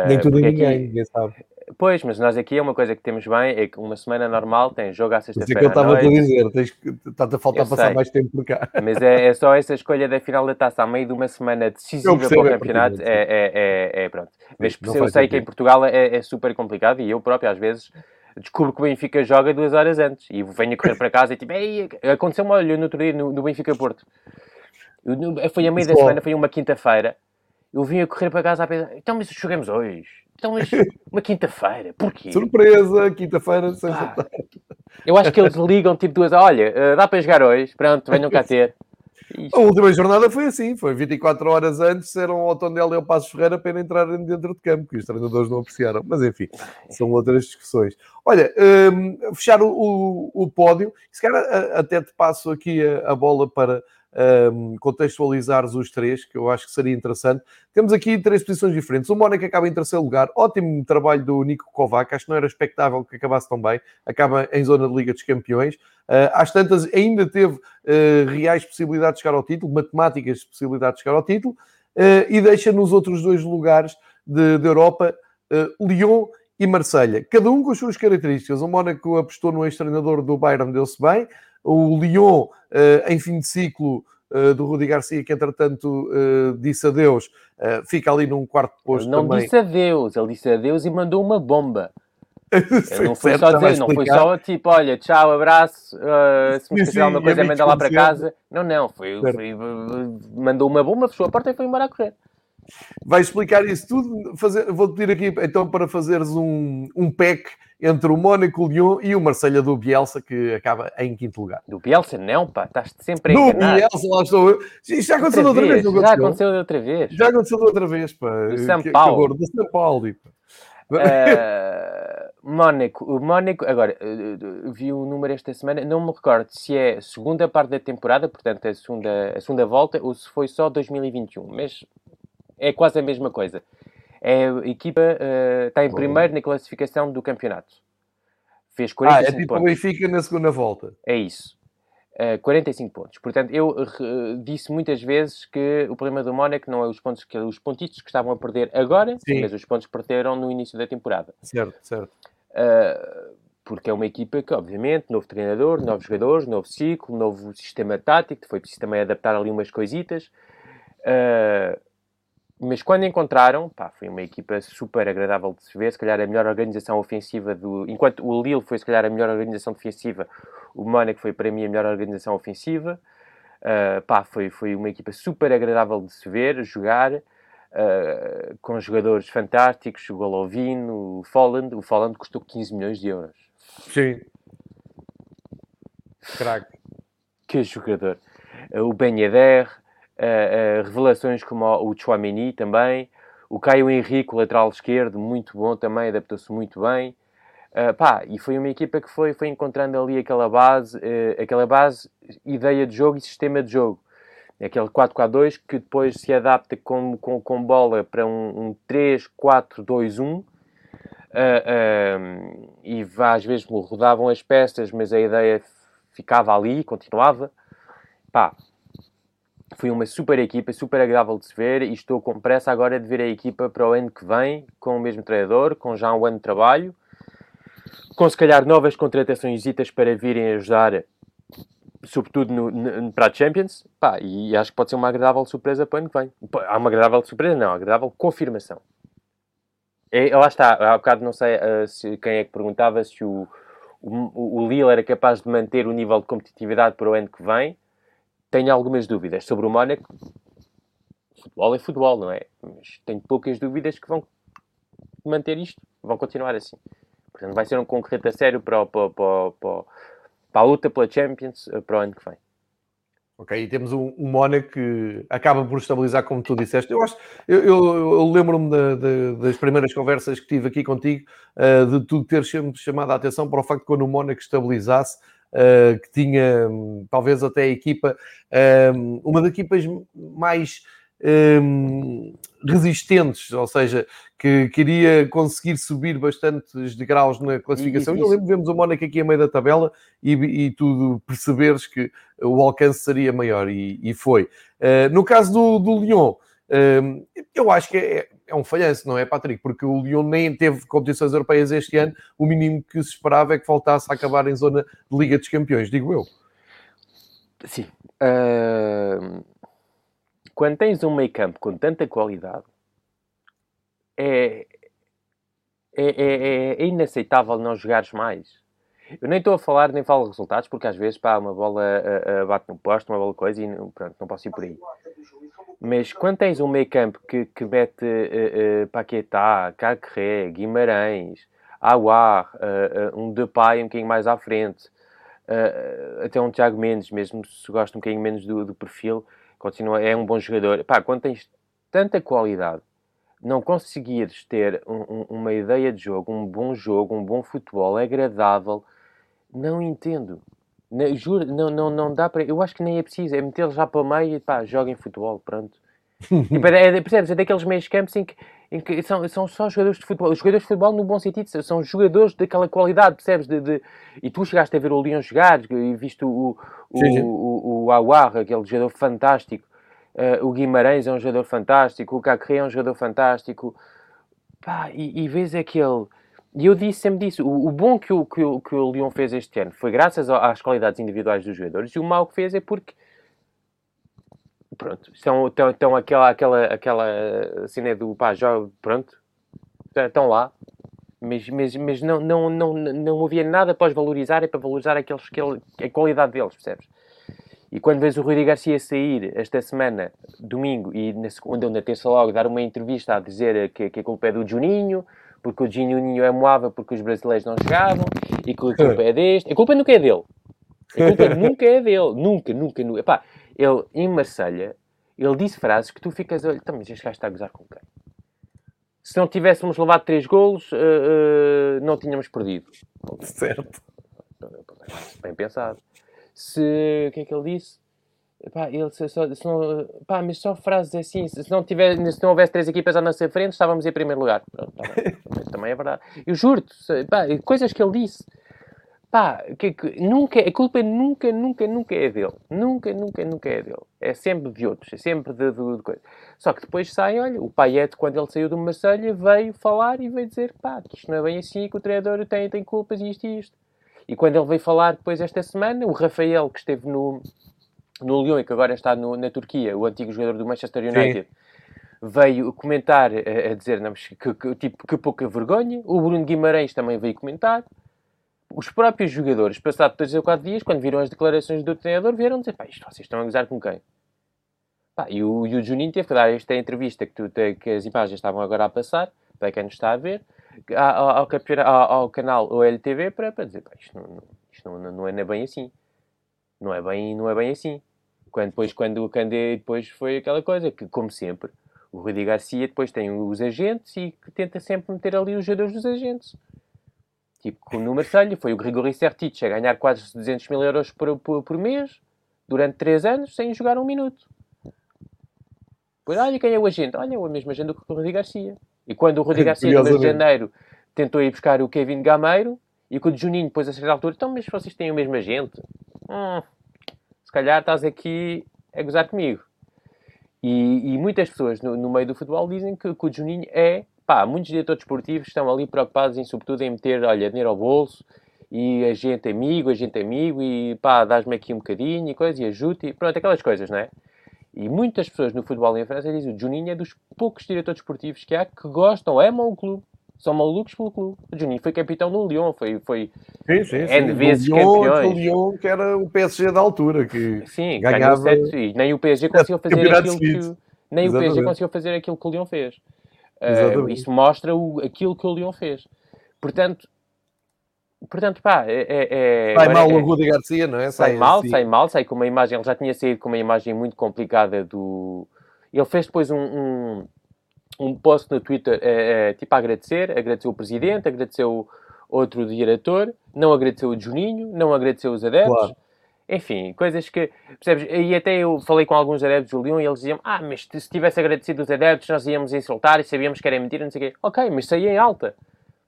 Nem uh, tudo ninguém, aqui... ninguém sabe. Pois, mas nós aqui é uma coisa que temos bem, é que uma semana normal tem jogo à sexta-feira. Isso é que eu estava a dizer, está-te a faltar eu passar sei. mais tempo por cá. Mas é, é, só essa escolha da final da taça a meio de uma semana decisiva para o campeonato, é, é, é, é, pronto. Mas não eu sei que em Portugal é, é super complicado e eu próprio às vezes descubro que o Benfica joga duas horas antes e venho a correr para casa e tipo, aconteceu-me, olha, no outro dia no, no Benfica Porto. Eu, foi a meio da semana, foi uma quinta-feira. Eu vim a correr para casa a pensar, então mas jogamos hoje então, mas uma quinta-feira, porquê? Surpresa, quinta-feira, ah, Eu acho que eles ligam tipo duas, olha, uh, dá para jogar hoje, pronto, venham cá ter. A última jornada foi assim, foi 24 horas antes, eram o Tondela e o Passos Ferreira para entrarem dentro de campo, que os treinadores não apreciaram, mas enfim, são outras discussões. Olha, um, fechar o, o, o, pódio, se calhar até te passo aqui a, a bola para um, contextualizares os três, que eu acho que seria interessante. Temos aqui três posições diferentes. O Mónaco acaba em terceiro lugar, ótimo trabalho do Nico Kovac, acho que não era expectável que acabasse tão bem, acaba em zona de Liga dos Campeões. Uh, às tantas, ainda teve uh, reais possibilidades de chegar ao título, matemáticas possibilidades de chegar ao título, uh, e deixa nos outros dois lugares de, de Europa Lyon e Marselha, cada um com as suas características. O Mónaco apostou no ex-treinador do Bayern, deu-se bem o Lyon, eh, em fim de ciclo, eh, do Rudi Garcia, que entretanto uh, disse adeus, fica ali num quarto posto não também. disse adeus, ele disse adeus e mandou uma bomba. não foi só dizer, não foi só tipo, olha, tchau, abraço, uh, se me quiser alguma coisa, manda lá para casa. Não, não, foi, foi, mandou uma bomba, fechou a porta e foi embora a correr. Vai explicar isso tudo. Fazer, vou pedir aqui então para fazeres um, um pack entre o Mónaco, o Lyon e o Marselha do Bielsa, que acaba em quinto lugar. Do Bielsa não, pá, estás sempre a enganar. Do Bielsa, lá estou eu. Isto já aconteceu outra, outra vez, vez Já aconteceu outra vez. Já aconteceu outra vez, pá. Do São Paulo. Do São Paulo, pá. Uh, Mónaco, o Mónaco, agora uh, vi o número esta semana, não me recordo se é segunda parte da temporada, portanto a segunda, a segunda volta, ou se foi só 2021, mas é quase a mesma coisa. É, a equipa uh, está em primeiro na classificação do campeonato. Fez 45 ah, é tipo pontos. o Benfica na segunda volta. É isso. Uh, eh, 45 pontos. Portanto, eu uh, disse muitas vezes que o problema do Mónaco não é os pontos que os pontistas que estavam a perder agora, Sim. mas os pontos que perderam no início da temporada. Certo, certo. Uh, porque é uma equipa que, obviamente, novo treinador, novos jogadores, novo ciclo, novo sistema tático, foi preciso também adaptar ali umas coisitas. Mas quando encontraram, pá, foi uma equipa super agradável de se ver, se calhar a melhor organização ofensiva do... Enquanto o Lille foi se calhar a melhor organização defensiva, o Mónaco foi para mim a melhor organização ofensiva. Uh, pá, foi, foi uma equipa super agradável de se ver, jogar, uh, com jogadores fantásticos, o Golovin, o Folland. O Folland custou 15 milhões de euros. Sim. Crack. Que jogador. Uh, o Ben Yedder, uh, revelações como o Chouameni também, o Caio Henrique, o lateral esquerdo, muito bom também, adaptou-se muito bem. Uh, pá, e foi uma equipa que foi, foi encontrando ali aquela base, uh, aquela base, ideia de jogo e sistema de jogo. Aquele 4-4-2 que depois se adapta com, com, com bola para um, um 3-4-2-1 uh, e às vezes rodavam as peças, mas a ideia ficava ali, continuava. Pá, foi uma super equipa, super agradável de se ver e estou com pressa agora de ver a equipa para o ano que vem, com o mesmo treinador, com já um ano de trabalho, com se calhar novas contratações para virem ajudar, sobretudo no, no, para a Champions, pá, e acho que pode ser uma agradável surpresa para o ano que vem. Há uma agradável surpresa, não, agradável confirmação. É, lá está, há bocado não sei uh, se, quem é que perguntava se o, o, o Lille era capaz de manter o nível de competitividade para o ano que vem tenho algumas dúvidas sobre o Mónaco. Futebol é futebol, não é? Mas tenho poucas dúvidas que vão manter isto, vão continuar assim. Portanto, vai ser um concorrente a sério para, para, para, para, para a luta pela Champions eh, para o ano que vem. Ok, e temos um, um Mónaco que acaba por estabilizar, como tu disseste. Eu, acho, eu, eu, eu lembro-me das primeiras conversas que tive aqui contigo, uh, de tu ter sempre chamado a atenção para o facto de quando o Mónaco estabilizasse, uh, que tinha talvez até a equipa, uh, uma das equipas mais um, resistentes, ou seja, que queria conseguir subir bastantes degraus na classificação. E, eu lembro, vemos o Mónaco aqui a meio da tabela e, e tu perceberes que o alcance seria maior, e, e foi. Uh, no caso do, do Lyon, eu acho que é, é um falhanço, não é, Patrick? Porque o Lyon nem teve competições europeias este ano. O mínimo que se esperava é que voltasse a acabar em zona de Liga dos Campeões, digo eu. Sim. Uh... Quando tens um meio campo com tanta qualidade, é, é, é, é inaceitável não jogares mais. Eu nem estou a falar, nem falo resultados, porque às vezes, pá, uma bola uh, uh, bate no posto, uma bola coisa, e pronto, não posso ir por aí. Mas quando tens um meio campo que, que mete uh, uh, Paquetá, Cacré, Guimarães, Aguar, uh, um Depay um bocadinho mais à frente, até um Tiago Mendes, mesmo se gosta um bocadinho menos do, do perfil, continua, é um bom jogador. Pá, quando tens tanta qualidade, não conseguires ter um, um, uma ideia de jogo, um bom jogo, um bom futebol agradável, não entendo. Não, juro, não, não, não dá para. Eu acho que nem é preciso, é meter já para o meio e pá, joguem futebol, pronto. tipo, é, percebes? É daqueles meios campos em que, em que são, são só jogadores de futebol. Os jogadores de futebol, no bom sentido, são jogadores daquela qualidade, percebes? De, de... E tu chegaste a ver o Leão jogar e viste o, o, sim, sim. o, o, Awar, aquele jogador fantástico. Uh, o Guimarães é um jogador fantástico. O Cacré é um jogador fantástico. Pá, e, e vês aquele e eu disse, sempre disse, o, o bom que o, que, o, que o Lyon fez este ano foi graças às qualidades individuais dos jogadores, e o mau que fez é porque pronto, estão, estão, estão aquela, aquela, aquela cena do pá, já, pronto, estão lá, mas, mas, mas não, não, não, não havia nada para os valorizar e para valorizar aqueles, aquele, a qualidade deles, percebes? E quando vês o Rui Garcia sair esta semana, domingo, e na segunda ou na terça logo, dar uma entrevista a dizer que, que a culpa é do Juninho, porque o Juninho é moável porque os brasileiros não chegavam e que a culpa é deste. A culpa nunca é dele. A culpa nunca é dele. Nunca, nunca, nunca. Epá, ele, em Marselha, ele disse frases que tu ficas a olhar, então, mas este gajo está a gozar com quem? Se não tivéssemos levado três golos, uh, uh, não tínhamos perdido. Certo. Bem pensado. Se, o que é que ele disse? Pá, ele se, só, se não, pá, mas só frases assim, se não, tiver, se não houvesse três equipas à nossa frente, estávamos em primeiro lugar. Pronto, tá também é verdade. Eu juro-te, coisas que ele disse. pá, que, que, nunca, a culpa nunca, nunca, nunca é dele. Nunca, nunca, nunca é dele. É sempre de outros, é sempre de, de, de coisa. Só que depois sai, olha, o Payet, quando ele saiu do Marselha, veio falar e veio dizer, pá, que isto não é bem assim, que o treinador tem, tem culpas e isto e isto. E quando ele veio falar depois esta semana, o Rafael, que esteve no, no Lyon que agora está no, na Turquia, o antigo jogador do Manchester United, Sim. veio comentar, a, a dizer não, que, que, tipo, que pouca vergonha. O Bruno Guimarães também veio comentar. Os próprios jogadores, passado 3 ou 4 dias, quando viram as declarações do treinador, vieram dizer: pá, isto vocês estão a gozar com quem? Pá, e, o, e o Juninho teve que dar esta entrevista que, tu, que as imagens estavam agora a passar, para quem nos está a ver, ao, ao, ao, ao canal OLTV para, para dizer: pá, isto, não, isto não, não é bem assim. Não é bem, não é bem assim. Quando, depois, quando o Candé depois foi aquela coisa que, como sempre, o Rudi Garcia depois tem os agentes e que tenta sempre meter ali os jogadores dos agentes. Tipo, no Marselha foi o Grigori Sertic a ganhar quase 200 mil euros por, por, por mês durante 3 anos sem jogar um minuto. Pois olha quem é o agente. Olha, é o mesmo agente do que o Rudi Garcia. E quando o Rudi Garcia, no mês de janeiro, tentou ir buscar o Kevin Gameiro e com o Juninho, depois a certa altura, então, mas vocês têm o mesmo agente? Hum, calhar estás aqui a gozar comigo. E, e muitas pessoas no, no, meio do futebol dizem que, que o Juninho é. Pá, muitos diretores esportivos estão ali preocupados em, sobretudo, em meter, olha, dinheiro ao bolso e a gente amigo, a gente amigo e pá, dás-me aqui um bocadinho e coisa, e ajuda e pronto, aquelas coisas, não é? E muitas pessoas no futebol em França dizem que o Juninho é dos poucos diretores esportivos que há que gostam, amam o clube são malucos pelo clube. O Juninho foi capitão do Lyon, foi, foi sim, sim, sim. N vezes Lyon, campeões. O Lyon, que era o PSG da altura, que sim, ganhava... Sete, e nem o PSG conseguiu fazer aquilo que... Nem Exatamente. o PSG conseguiu fazer aquilo que o Lyon fez. Uh, isso mostra o, aquilo que o Lyon fez. Portanto, portanto pá, é... é, é sai mal é, o Rudi Garcia, não é? Sai, sai mal, assim. sai mal, sai com uma imagem... Ele já tinha saído com uma imagem muito complicada do... Ele fez depois um, um um post no Twitter é, é, tipo a agradecer, agradeceu o presidente, agradeceu outro diretor, não agradeceu o Juninho, não agradeceu os adeptos. Claro. Enfim, coisas que, percebes? E até eu falei com alguns adeptos do Leão e eles diziam: Ah, mas se tivesse agradecido os adeptos, nós íamos insultar e sabíamos que era mentira, não sei o quê. Ok, mas saí em alta.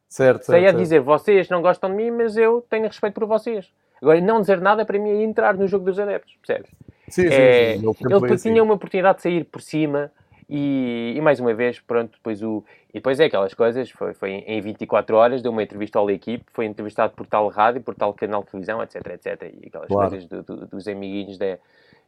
Certo. Saí certo, a dizer: Vocês não gostam de mim, mas eu tenho respeito por vocês. Agora, não dizer nada para mim é entrar no jogo dos adeptos, percebes? Sim, é, sim, sim. Ele assim. tinha uma oportunidade de sair por cima e, e, mais uma vez, pronto, depois o. E depois é aquelas coisas, foi, foi em 24 horas, deu uma entrevista à equipe, foi entrevistado por tal rádio, por tal canal de televisão, etc, etc. E aquelas claro. coisas do, do, dos amiguinhos da.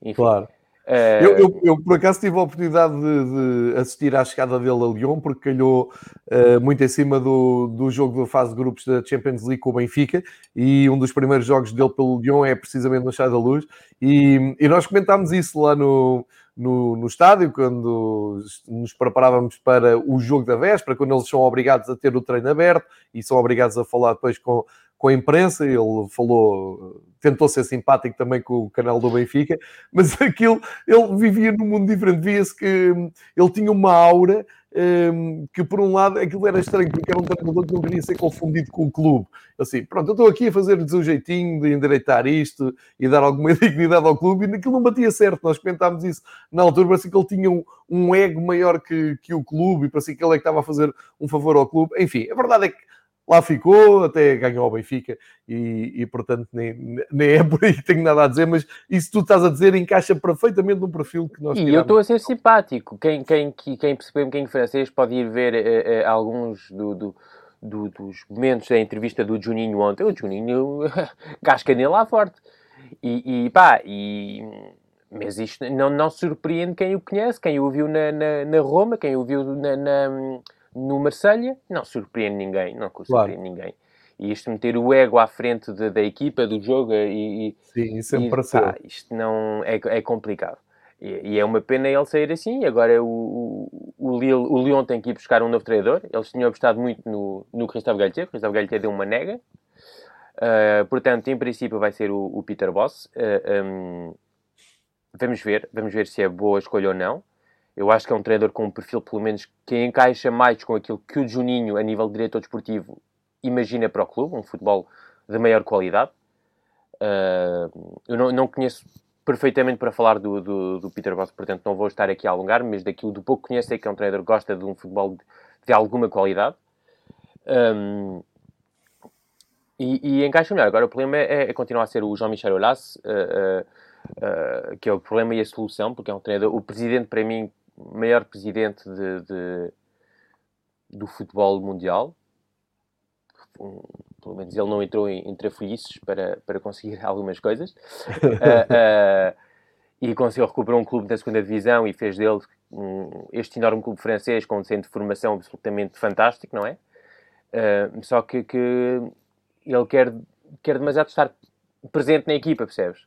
Enfim. Claro. Uh... Eu, eu, eu, por acaso, tive a oportunidade de, de, assistir à chegada dele a Lyon, porque calhou uh, muito em cima do, do jogo da fase de grupos da Champions League com o Benfica, e um dos primeiros jogos dele pelo Lyon é precisamente no Chá da Luz, e, e nós comentámos isso lá no, no, no estádio, quando nos preparávamos para o jogo da véspera, quando eles são obrigados a ter o treino aberto e são obrigados a falar depois com, com a imprensa. Ele falou, tentou ser simpático também com o canal do Benfica, mas aquilo, ele vivia num mundo diferente. Via-se que ele tinha uma aura que por um lado aquilo era estranho, porque era um treinador que não queria ser confundido com o clube. Assim, pronto, eu estou aqui a fazer-lhes um jeitinho de endireitar isto e dar alguma dignidade ao clube, e naquilo não batia certo. Nós comentámos isso na altura, parecia que ele tinha um, um ego maior que, que o clube, e parecia que ele é que estava a fazer um favor ao clube. Enfim, a verdade é que lá ficou, até ganhou ao Benfica e, e, portanto nem, nem é por aí que tenho nada a dizer, mas isso tu estás a dizer encaixa perfeitamente no perfil que nós E eu estou a ser simpático. Quem, quem, quem percebeu um bocadinho francês pode ir ver uh, uh, alguns do, do, do, dos momentos da entrevista do Juninho ontem. O Juninho casca nele lá forte. E, e pá, e... Mas isto não, não surpreende quem o conhece, quem o viu na, na, na Roma, quem o viu na, na no Marselha não surpreende ninguém, não surpreende claro. ninguém. E isto meter o ego à frente de, da equipa, do jogo, e, Sim, sempre e, pá, isto não é, é complicado. E, e, é uma pena ele sair assim. Agora o, o, o, Lille, o Lyon tem que ir buscar um novo treinador. Eles tinham apostado muito no, no Christophe Galtier. O Christophe Galtier deu uma nega. Uh, portanto, em princípio, vai ser o, o Peter Boss. Uh, um, vamos ver, vamos ver se é boa escolha ou não. Eu acho que é um treinador com um perfil, pelo menos, que encaixa mais com aquilo que o Juninho, a nível de diretor desportivo, imagina para o clube, um futebol de maior qualidade. Uh, eu não, não, conheço perfeitamente para falar do, do, do, Peter Boss, portanto não vou estar aqui a alongar, mas daquilo do pouco que conheço é que é um treinador que gosta de um futebol de, de alguma qualidade. Um, e, e encaixa melhor. Agora o problema é, é continuar a ser o Jean-Michel Aulas, uh, uh, que é o problema e a solução, porque é um treinador, o presidente, para mim, maior presidente de, de do futebol mundial. Um, pelo menos ele não entrou em, em trafolhices para, para conseguir algumas coisas. uh, uh, e conseguiu recuperar um clube da segunda divisão e fez dele um, este enorme clube francês com um centro de formação absolutamente fantástico, não é? Uh, só que, que, ele quer, quer demasiado estar presente na equipa, percebes?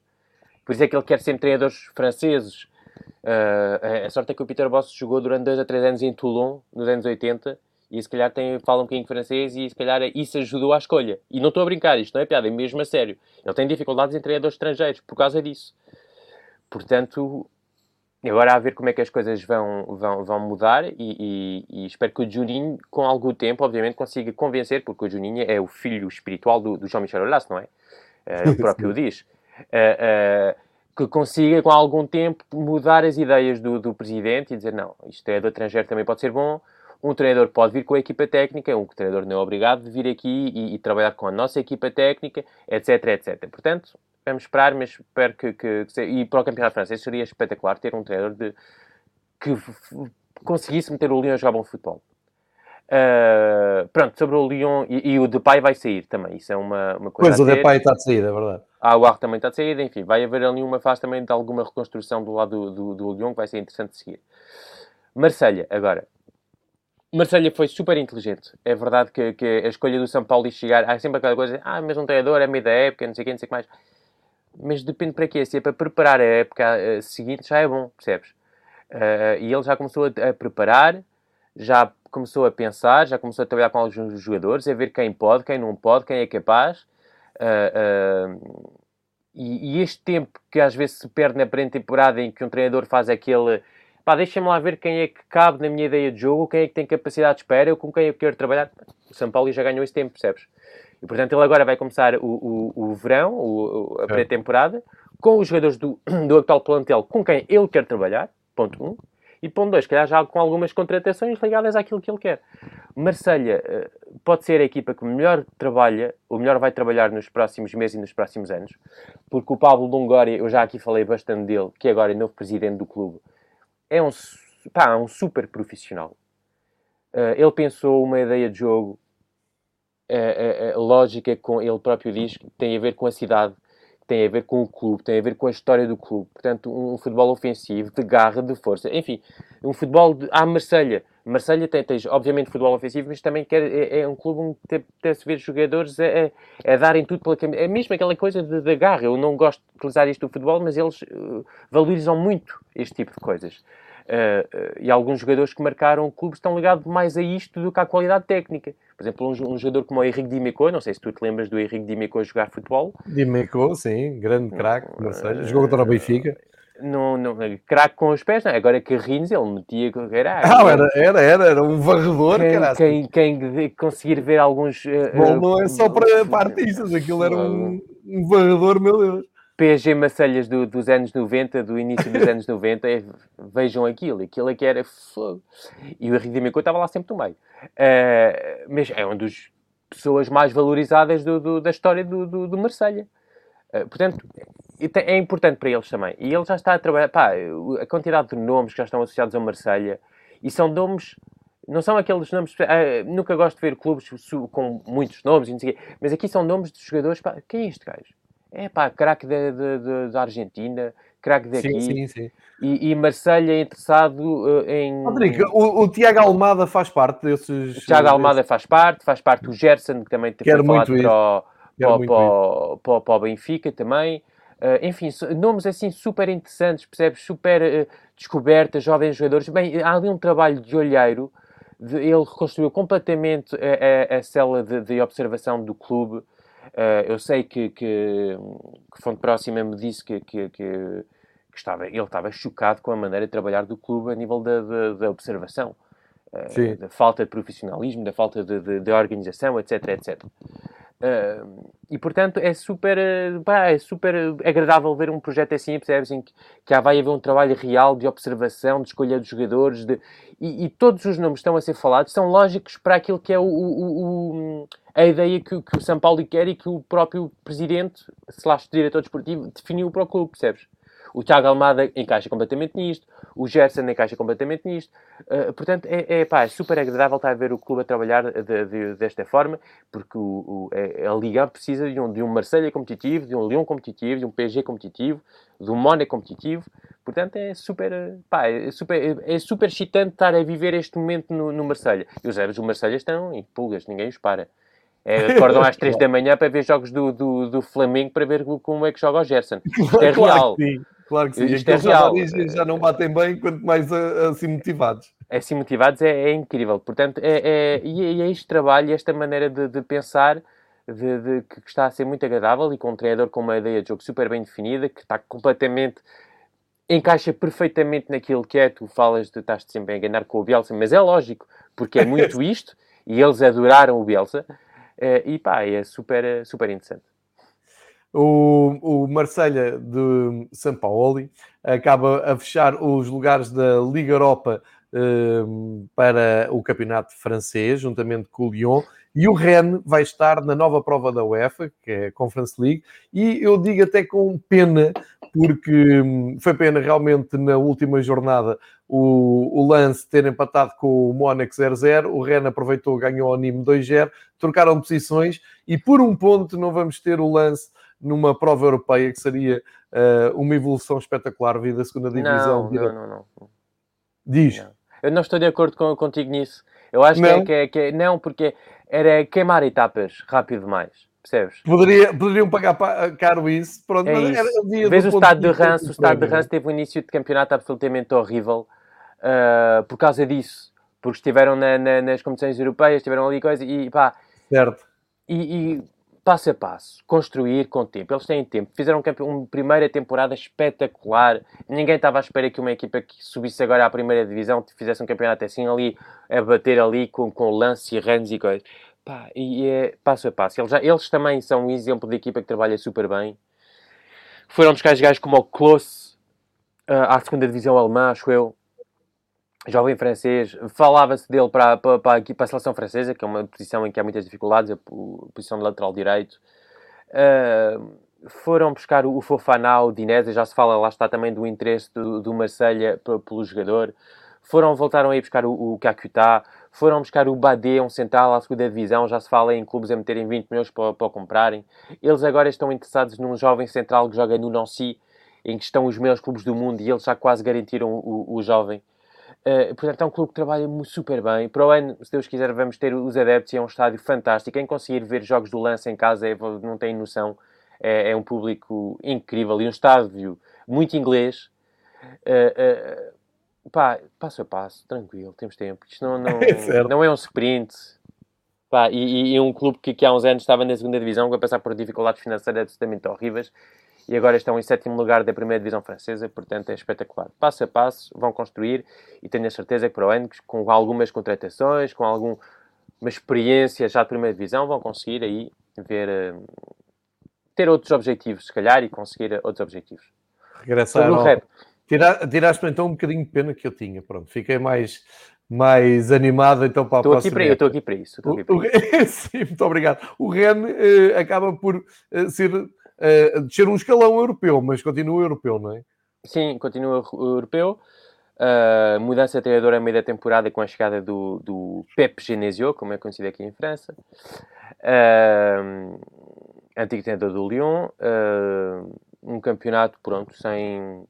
Por isso é que ele quer sempre treinadores franceses. Uh, a sorte é que o Peter Boss jogou durante 2 a 3 anos em Toulon, nos anos 80, e se calhar tem, fala um bocadinho francês e se calhar isso ajudou à escolha. E não estou a brincar, isto não é piada, é mesmo a sério. Ele tem dificuldades em treinadores estrangeiros por causa disso. Portanto, agora a ver como é que as coisas vão, vão, vão mudar e, e, e espero que o Juninho, com algum tempo, obviamente, consiga convencer, porque o Juninho é o filho espiritual do, do Jean-Michel Aulas, não é? Uh, o próprio o diz. Uh, uh, que consiga, com algum tempo, mudar as ideias do, do presidente e dizer, não, isto é do estrangeiro também pode ser bom, um treinador pode vir com a equipa técnica, um treinador não é obrigado de vir aqui e, e trabalhar com a nossa equipa técnica, etc, etc. Portanto, vamos esperar, mas espero que, que, que e para o campeonato francês seria espetacular ter um treinador de, que conseguisse meter o Lyon a jogar bom futebol. Uh, pronto, sobre o Lyon e, e, o Depay vai sair também, isso é uma, uma coisa. Pois, o Depay está de saída, é verdade. Ah, o Arro também está de saída, enfim, vai haver ali uma fase também de alguma reconstrução do lado do, do, do Lyon que vai ser interessante de seguir. Marselha, agora, Marselha foi super inteligente. É verdade que, que, a escolha do São Paulo de chegar... Há sempre aquela coisa, ah, mas um treinador é meio da época, não sei o quê, não sei o que mais. Mas depende para quê. Se é para preparar a época uh, seguinte, já é bom, percebes? Uh, e ele já começou a, a, preparar, já começou a pensar, já começou a trabalhar com alguns jogadores, a ver quem pode, quem não pode, quem é capaz. Uh, e, e, este tempo que às vezes se perde na pré-temporada em que um treinador faz aquele pá, deixem-me lá ver quem é que cabe na minha ideia de jogo, quem é que tem capacidade de espera, eu com quem eu quero trabalhar. O São Paulo já ganhou esse tempo, percebes? E portanto ele agora vai começar o, o, o verão, o, a pré-temporada, com os jogadores do, do atual plantel com quem ele quer trabalhar, ponto 1. Um. E ponto 2, calhar já com algumas contratações ligadas àquilo que ele quer. Marselha eh, pode ser a equipa que melhor trabalha, ou melhor vai trabalhar nos próximos meses e nos próximos anos, porque o Pablo Longoria, eu já aqui falei bastante dele, que agora é novo presidente do clube, é um, pá, um super profissional. Uh, ele pensou uma ideia de jogo uh, lógica, com ele próprio diz, que tem a ver com a cidade, tem a ver com o clube, tem a ver com a história do clube. Portanto, um, um futebol ofensivo, de garra, de força. Enfim, um futebol de, à Marselha. Marselha tem, tem, obviamente, futebol ofensivo, mas também quer, é, é um clube onde tem-se ver jogadores a, a, a, darem tudo pela camisa. É mesmo aquela coisa de garra. Eu não gosto de utilizar isto do futebol, mas eles uh, valorizam muito este tipo de coisas. Uh, uh, e alguns jogadores que marcaram o clube estão ligados mais a isto do que à qualidade técnica. Por exemplo, um, um jogador como o Henrique Dimeco, não sei se tu te lembras do Henrique Dimeco a jogar futebol. Dimeco, sim, grande craque, uh, jogou contra o Benfica. Não, não, craque com os pés, não. agora Carrinhos ele metia. Era, ah, era, era, era, era um varredor. Quem, quem, quem conseguir ver alguns. Bom, não é só para, para artistas, aquilo era um, um varredor, meu Deus. PSG Macelhas do, dos anos 90, do início dos anos 90, é, vejam aquilo, aquilo é que era fogo. E o Henrique Dimeco estava lá sempre no meio. Uh, mas é uma das pessoas mais valorizadas do, do, da história do, do, do Marselha. Uh, portanto, é importante para eles também. E ele já está a trabalhar, pá, a quantidade de nomes que já estão associados a Marselha, e são nomes não são aqueles nomes. Uh, nunca gosto de ver clubes com muitos nomes, mas aqui são nomes de jogadores. Pá, quem é este gajo? É pá, craque da Argentina, craque daqui. Sim, sim, sim. E, e Marselha interessado uh, em. Rodrigo, o, o, Tiago Almada faz parte desses. O Tiago Almada desses... faz parte, faz parte o Gerson, que também tem falado para o, para, para, para, para, o Benfica também. Uh, enfim, nomes assim super interessantes, percebes? Super uh, descobertas, jovens jogadores. Bem, há ali um trabalho de olheiro. De, ele reconstruiu completamente a, a, a cela de, de observação do clube Uh, eu sei que, que, que, fonte próxima me disse que, que, que, estava, ele estava chocado com a maneira de trabalhar do clube a nível da, da, da observação, uh, da falta de profissionalismo, da falta de, de, de organização, etc, etc. Uh, e portanto é super, pá, é super agradável ver um projeto assim, percebes? Em que, que vai haver um trabalho real de observação, de escolha dos jogadores, de, e, e, todos os nomes que estão a ser falados são lógicos para aquilo que é o, o, o a ideia que, que, o São Paulo quer e que o próprio presidente, slash diretor desportivo, definiu para o clube, percebes? O Thiago Almada encaixa completamente nisto, o Gerson encaixa completamente nisto. Uh, portanto, é, é, pá, é, super agradável estar a ver o clube a trabalhar de, de, desta forma, porque o, o, é, a Liga precisa de um, de um Marseille competitivo, de um Lyon competitivo, de um PSG competitivo, de um Mónaco competitivo. Portanto, é super, pá, é super, é super excitante estar a viver este momento no, no Marselha. E os erros do Marselha estão em pulgas, ninguém os para. É, acordam às 3 da manhã para ver jogos do, do, do Flamengo para ver como é que joga o Gerson. Isto é real. Claro Claro que sim. Isto é real. Já, não batem bem, quanto mais assim motivados. Assim motivados é, é incrível. Portanto, é, é, e é este trabalho, esta maneira de, de pensar de, de, que está a ser muito agradável e com um treinador com uma ideia de jogo super bem definida, que está completamente encaixa perfeitamente naquilo que é. Tu falas de estás sempre a enganar com o Bielsa, mas é lógico, porque é muito isto e eles adoraram o Bielsa. Eh, e pá, é super, super interessante. O, o Marselha de São Paulo acaba a fechar os lugares da Liga Europa um, para o campeonato francês, juntamente com o Lyon, e o Rennes vai estar na nova prova da UEFA, que é a Conference League, e eu digo até com pena, porque hum, foi pena realmente na última jornada o, o Lance ter empatado com o Mónaco 0-0, o Rennes aproveitou, ganhou o Nîmes 2-0, trocaram posições, e por um ponto não vamos ter o Lance numa prova europeia que seria uh, uma evolução espetacular vir da segunda divisão. Não, não, não, não. Diz. Não. Eu não estou de acordo com, contigo nisso. Eu acho não. Que, é, que, é, que é, Não, porque era queimar etapas rápido demais. Percebes? Poderia, poderiam pagar caro isso. Pronto, é mas isso. Vês o estado de Rance, o estado de Rance teve um início de campeonato absolutamente horrível uh, por causa disso. Porque estiveram na, na, nas competições europeias, estiveram ali coisa e pá. Certo. E, e passo a passo, construir com tempo. Eles têm tempo. Fizeram uma primeira temporada espetacular. Ninguém estava à espera que uma equipa que subisse agora à primeira divisão fizesse um campeonato assim ali, a bater ali com, com lance e runs e coisas. Pá, e é passo a passo. Eles, já, eles também são um exemplo de equipa que trabalha super bem. Foram buscar gajos como o Klose uh, à segunda divisão alemã, acho eu jovem francês, falava-se dele para, para, para, aqui, para a seleção francesa, que é uma posição em que há muitas dificuldades, a posição de lateral direito. Uh, foram buscar o Fofaná, o Dinese, já se fala, lá está também do interesse do, do Marselha pelo jogador. Foram, voltaram a ir buscar o, o Kakuta, foram buscar o Badé, um central à segunda divisão, já se fala em clubes a meterem 20 milhões para, para comprarem. Eles agora estão interessados num jovem central que joga no Nancy, em que estão os melhores clubes do mundo, e eles já quase garantiram o, o jovem. Uh, portanto, é um clube que trabalha super bem. Para o ano, se Deus quiser, vamos ter os adeptos e é um estádio fantástico. Quem conseguir ver jogos do lance em casa é, não tem noção. É, é, um público incrível e um estádio muito inglês. Uh, uh, pá, passo a passo, tranquilo, temos tempo. Isto não, não, é, não é um sprint. Pá, e, e, um clube que, que há uns anos estava na segunda divisão, vai passar por dificuldades financeiras absolutamente horríveis e agora estão em sétimo lugar da primeira divisão francesa, portanto é espetacular. Passo a passo vão construir e tenho a certeza que para o ano, com algumas contratações, com alguma experiência já de primeira divisão, vão conseguir aí ver, eh, ter outros objetivos, se calhar, e conseguir outros objetivos. Regressar ao... rap. Tiraste-me então um bocadinho de pena que eu tinha, pronto, fiquei mais mais animado então para a estou próxima. Aqui para, eu estou aqui para isso. Aqui para isso. Sim, muito obrigado. O Ren uh, acaba por ser uh, descer um escalão europeu, mas continua europeu, não é? Sim, continua europeu. Uh, mudança de treinador a meio da temporada com a chegada do, do Pep Genesio, como é conhecido aqui em França. Uh, antigo treinador do Lyon. Uh, um campeonato, pronto, sem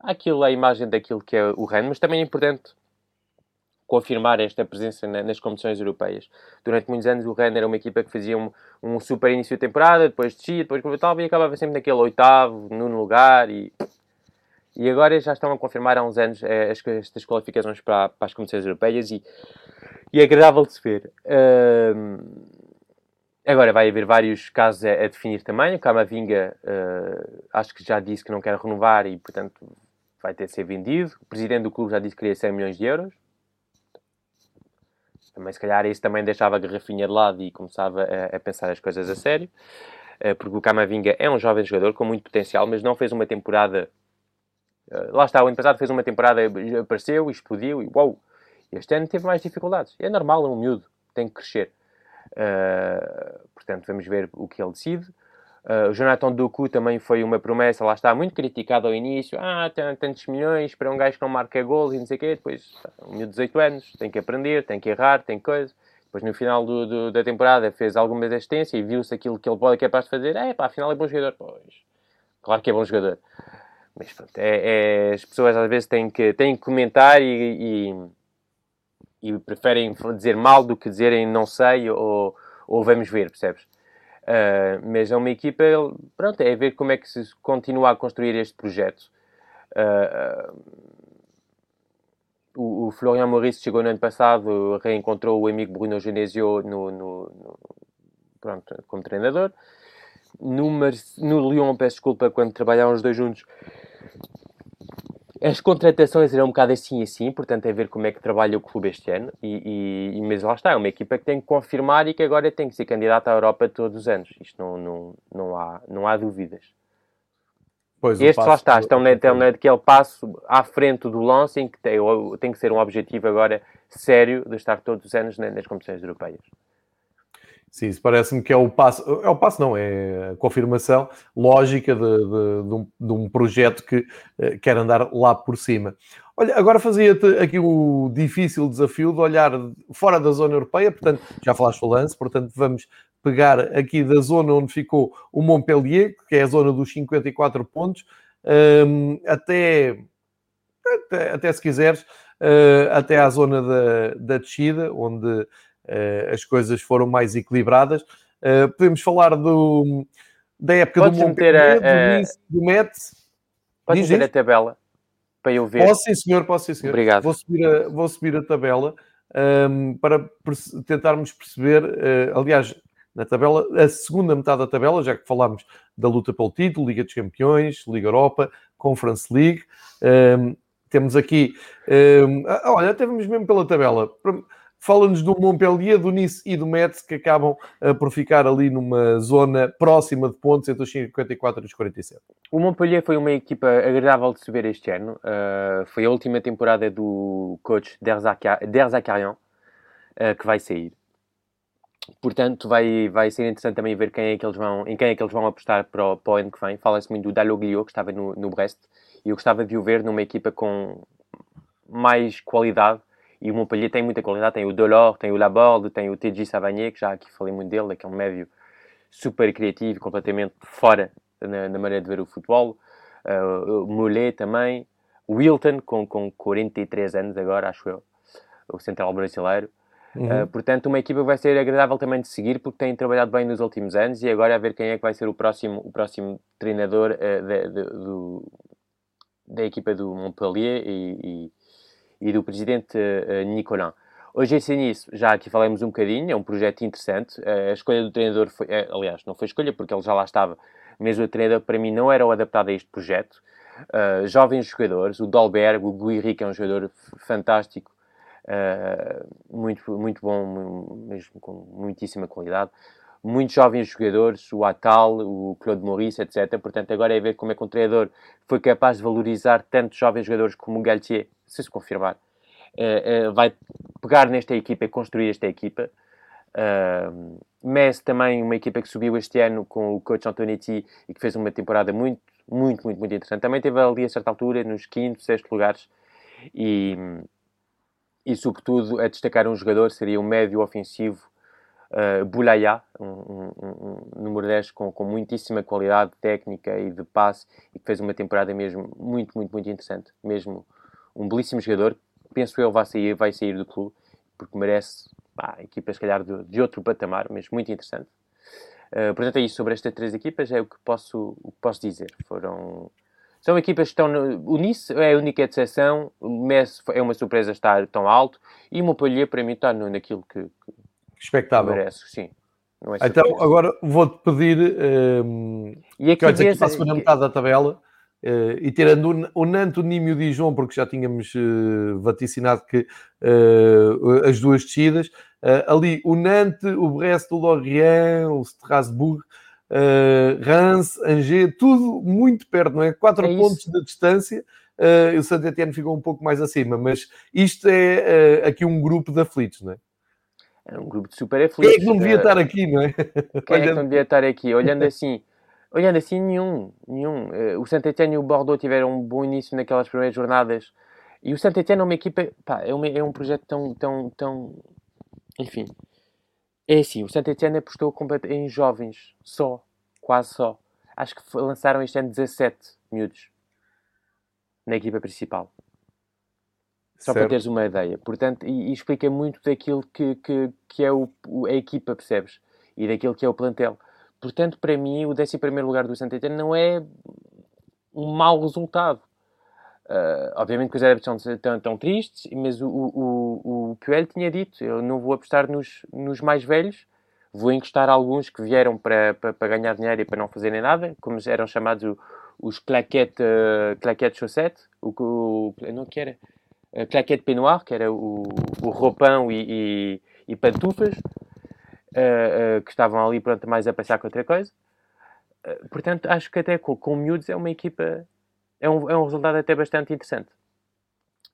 aquilo, a imagem daquilo que é o Rennes, mas também é importante confirmar esta presença na, nas competições europeias. Durante muitos anos o Rennes era uma equipa que fazia um, um super início de temporada, depois descia, depois tal, e acabava sempre naquele oitavo, nono lugar e... E agora já estão a confirmar há uns anos é, estas qualificações para, para, as competições europeias e, e é agradável de se ver. Agora vai haver vários casos a, a definir também. O Camavinga uh, acho que já disse que não quer renovar e, portanto, vai ter de ser vendido. O presidente do clube já disse que queria 100 milhões de euros também se calhar isso também deixava a garrafinha de lado e começava a, a pensar as coisas a sério. porque o Camavinga é um jovem jogador com muito potencial, mas não fez uma temporada. lá está, o ano passado fez uma temporada, apareceu, explodiu e! Este ano teve mais dificuldades. É normal, é um miúdo, tem que crescer. portanto, vamos ver o que ele decide. Uh, o Jonathan Doku também foi uma promessa, lá está, muito criticado ao início. Ah, tem tantos milhões para um gajo que não marca gols e não sei o quê. Depois, um de 18 anos, tem que aprender, tem que errar, tem coisa. Depois, no final do, do, da temporada, fez alguma assistência e viu-se aquilo que ele pode é capaz de fazer. É, pá, afinal é bom jogador. Pois, claro que é bom jogador. Mas pronto, é, é, as pessoas às vezes têm que, têm que comentar e, e, e preferem dizer mal do que dizerem não sei ou, ou vamos ver, percebes? Uh, mas é uma equipa, pronto, é ver como é que se continua a construir este projeto. Uh, o, o, Florian Maurice chegou no ano passado, reencontrou o amigo Bruno Genesio no, no, no, pronto, como treinador. No, no Lyon, peço desculpa, quando trabalharam os dois juntos, as contratações eram um bocado assim e assim, portanto é ver como é que trabalha o clube este ano. E, e, mas lá está, é uma equipa que tem que confirmar e que agora tem que ser candidata à Europa todos os anos. Isto não, não, não, há, não há dúvidas. Pois, Estes lá está, estão, na, estão naquele passo à frente do lance em que tem, tem que ser um objetivo agora sério de estar todos os anos nas competições europeias. Sim, isso parece-me que é o passo, é o passo não, é a confirmação lógica de, de, de, um, de um, projeto que uh, quer andar lá por cima. Olha, agora fazia-te aqui o difícil desafio de olhar fora da zona europeia, portanto, já falaste o lance, portanto, vamos pegar aqui da zona onde ficou o Montpellier, que é a zona dos 54 pontos, um, ehm, até, até, até, se quiseres, uh, até à zona da, da descida, onde as coisas foram mais equilibradas. Uh, podemos falar do, da época Podes do Montpellier, a, do, do Metz. Podes ter a tabela para eu ver. Posso sim, senhor, posso sim, senhor. Obrigado. Vou subir a, vou subir a tabela um, ehm, para tentarmos perceber, uh, aliás, na tabela, a segunda metade da tabela, já que falámos da luta pelo título, Liga dos Campeões, Liga Europa, Conference League. Um, ehm, temos aqui, um, ehm, olha, até vamos mesmo pela tabela. Fala-nos do Montpellier, do Nice e do Metz, que acabam uh, por ficar ali numa zona próxima de pontos entre os 54 e os 47. O Montpellier foi uma equipa agradável de ver este ano. Uh, foi a última temporada do coach Derzakarian, uh, que vai sair. Portanto, vai, vai ser interessante também ver quem é que eles vão, em quem é que eles vão apostar para o, para o ano que vem. Fala-se muito do Dalloglio, que estava no, no Brest, e eu gostava de o ver numa equipa com mais qualidade e o Montpellier tem muita qualidade, tem o Delors, tem o Laborde, tem o TJ Savanier, que já aqui falei muito dele, aquele médio super criativo, completamente fora na, na maneira de ver o futebol. Uh, o Mollet também. O Wilton, com, com 43 anos agora, acho eu, o central brasileiro. Uhum. Uh, portanto, uma equipa que vai ser agradável também de seguir, porque tem trabalhado bem nos últimos anos e agora a ver quem é que vai ser o próximo, o próximo treinador uh, de, de, do, da equipa do Montpellier e, e e do presidente uh, Nicolin. Hoje esse nisso, já aqui falamos um bocadinho, é um projeto interessante. Uh, a escolha do treinador foi, uh, aliás, não foi escolha porque ele já lá estava, mas o treinador para mim não era o adaptado a este projeto. Uh, jovens jogadores, o Dolberg, o que é um jogador fantástico, muito, muito bom, mesmo com muitíssima qualidade. Muitos jovens jogadores, o Atal, o Claude Maurice, etc. Portanto, agora é ver como é que um treinador foi capaz de valorizar tantos jovens jogadores como o Galtier se se confirmar, uh, uh, vai pegar nesta equipa e construir esta equipa. Uh, Messi também, uma equipa que subiu este ano com o coach Antonetti e que fez uma temporada muito, muito, muito, muito interessante. Também teve ali a certa altura nos quinto, sexto lugares e, e sobretudo a destacar um jogador seria um médio ofensivo uh, um, um, um, número 10 com, com muitíssima qualidade técnica e de passe e que fez uma temporada mesmo muito, muito, muito interessante, mesmo um belíssimo jogador. Penso eu vai sair, vai sair do clube, porque merece a equipa, se calhar, de, de, outro patamar, mas muito interessante. Uh, portanto, é isso sobre estas três equipas, é o que posso, o que posso dizer. Foram. São equipas que estão. No, o Nice é a única exceção, o Messi é uma surpresa estar tão alto, e o Montpellier, para mim, está no, naquilo que, Expectável. merece, sim. É então, agora vou-te pedir um, ehm, e aqui que olhes aqui para a segunda metade da tabela Uh, e tirando o, o Nantes, o Nîmes e o Dijon, porque já tínhamos uh, vaticinado que uh, as duas descidas, ali o Nantes, o Brest, o Lorient, o Strasbourg, uh, Reims, Angers, tudo muito perto, não é? Quatro é pontos de distância. Uh, o Santo Etienne ficou um pouco mais acima, mas isto é aqui um grupo de aflitos, não é? É um grupo de super aflitos. Quem é que não devia estar aqui, não é? Quem é que não devia estar aqui? Olhando assim, olhando assim, nenhum. nenhum. Uh, o Santo Etienne e o Bordeaux tiveram um bom início naquelas primeiras jornadas. E o Santo Etienne é uma equipa, pá, é, uma, é um projeto tão, tão, tão. Enfim. É assim, o Santo Etienne apostou em jovens, só, quase só. Acho que lançaram este ano 17 miúdos na equipa principal. Só certo. para teres uma ideia. Portanto, e, e explica muito daquilo que, que, que é o, a equipa, percebes? E daquilo que é o plantel. Portanto, para mim, o 11 lugar do Santa Etienne não é um mau resultado. Uh, obviamente que os adeptos estão tão, tristes, mas o, o, o Puel tinha dito: eu não vou apostar nos, nos mais velhos, vou encostar alguns que vieram para, para, para, ganhar dinheiro e para não fazerem nada, como eram chamados os claquete, uh, claquete chaussette, o que não que era uh, claquete peignoir, que era o, o roupão e, e, e pantufas, uh, uh, que estavam ali pronto mais a passar com outra coisa. portanto, acho que até com, com miúdos é uma equipa, é um, é um resultado até bastante interessante.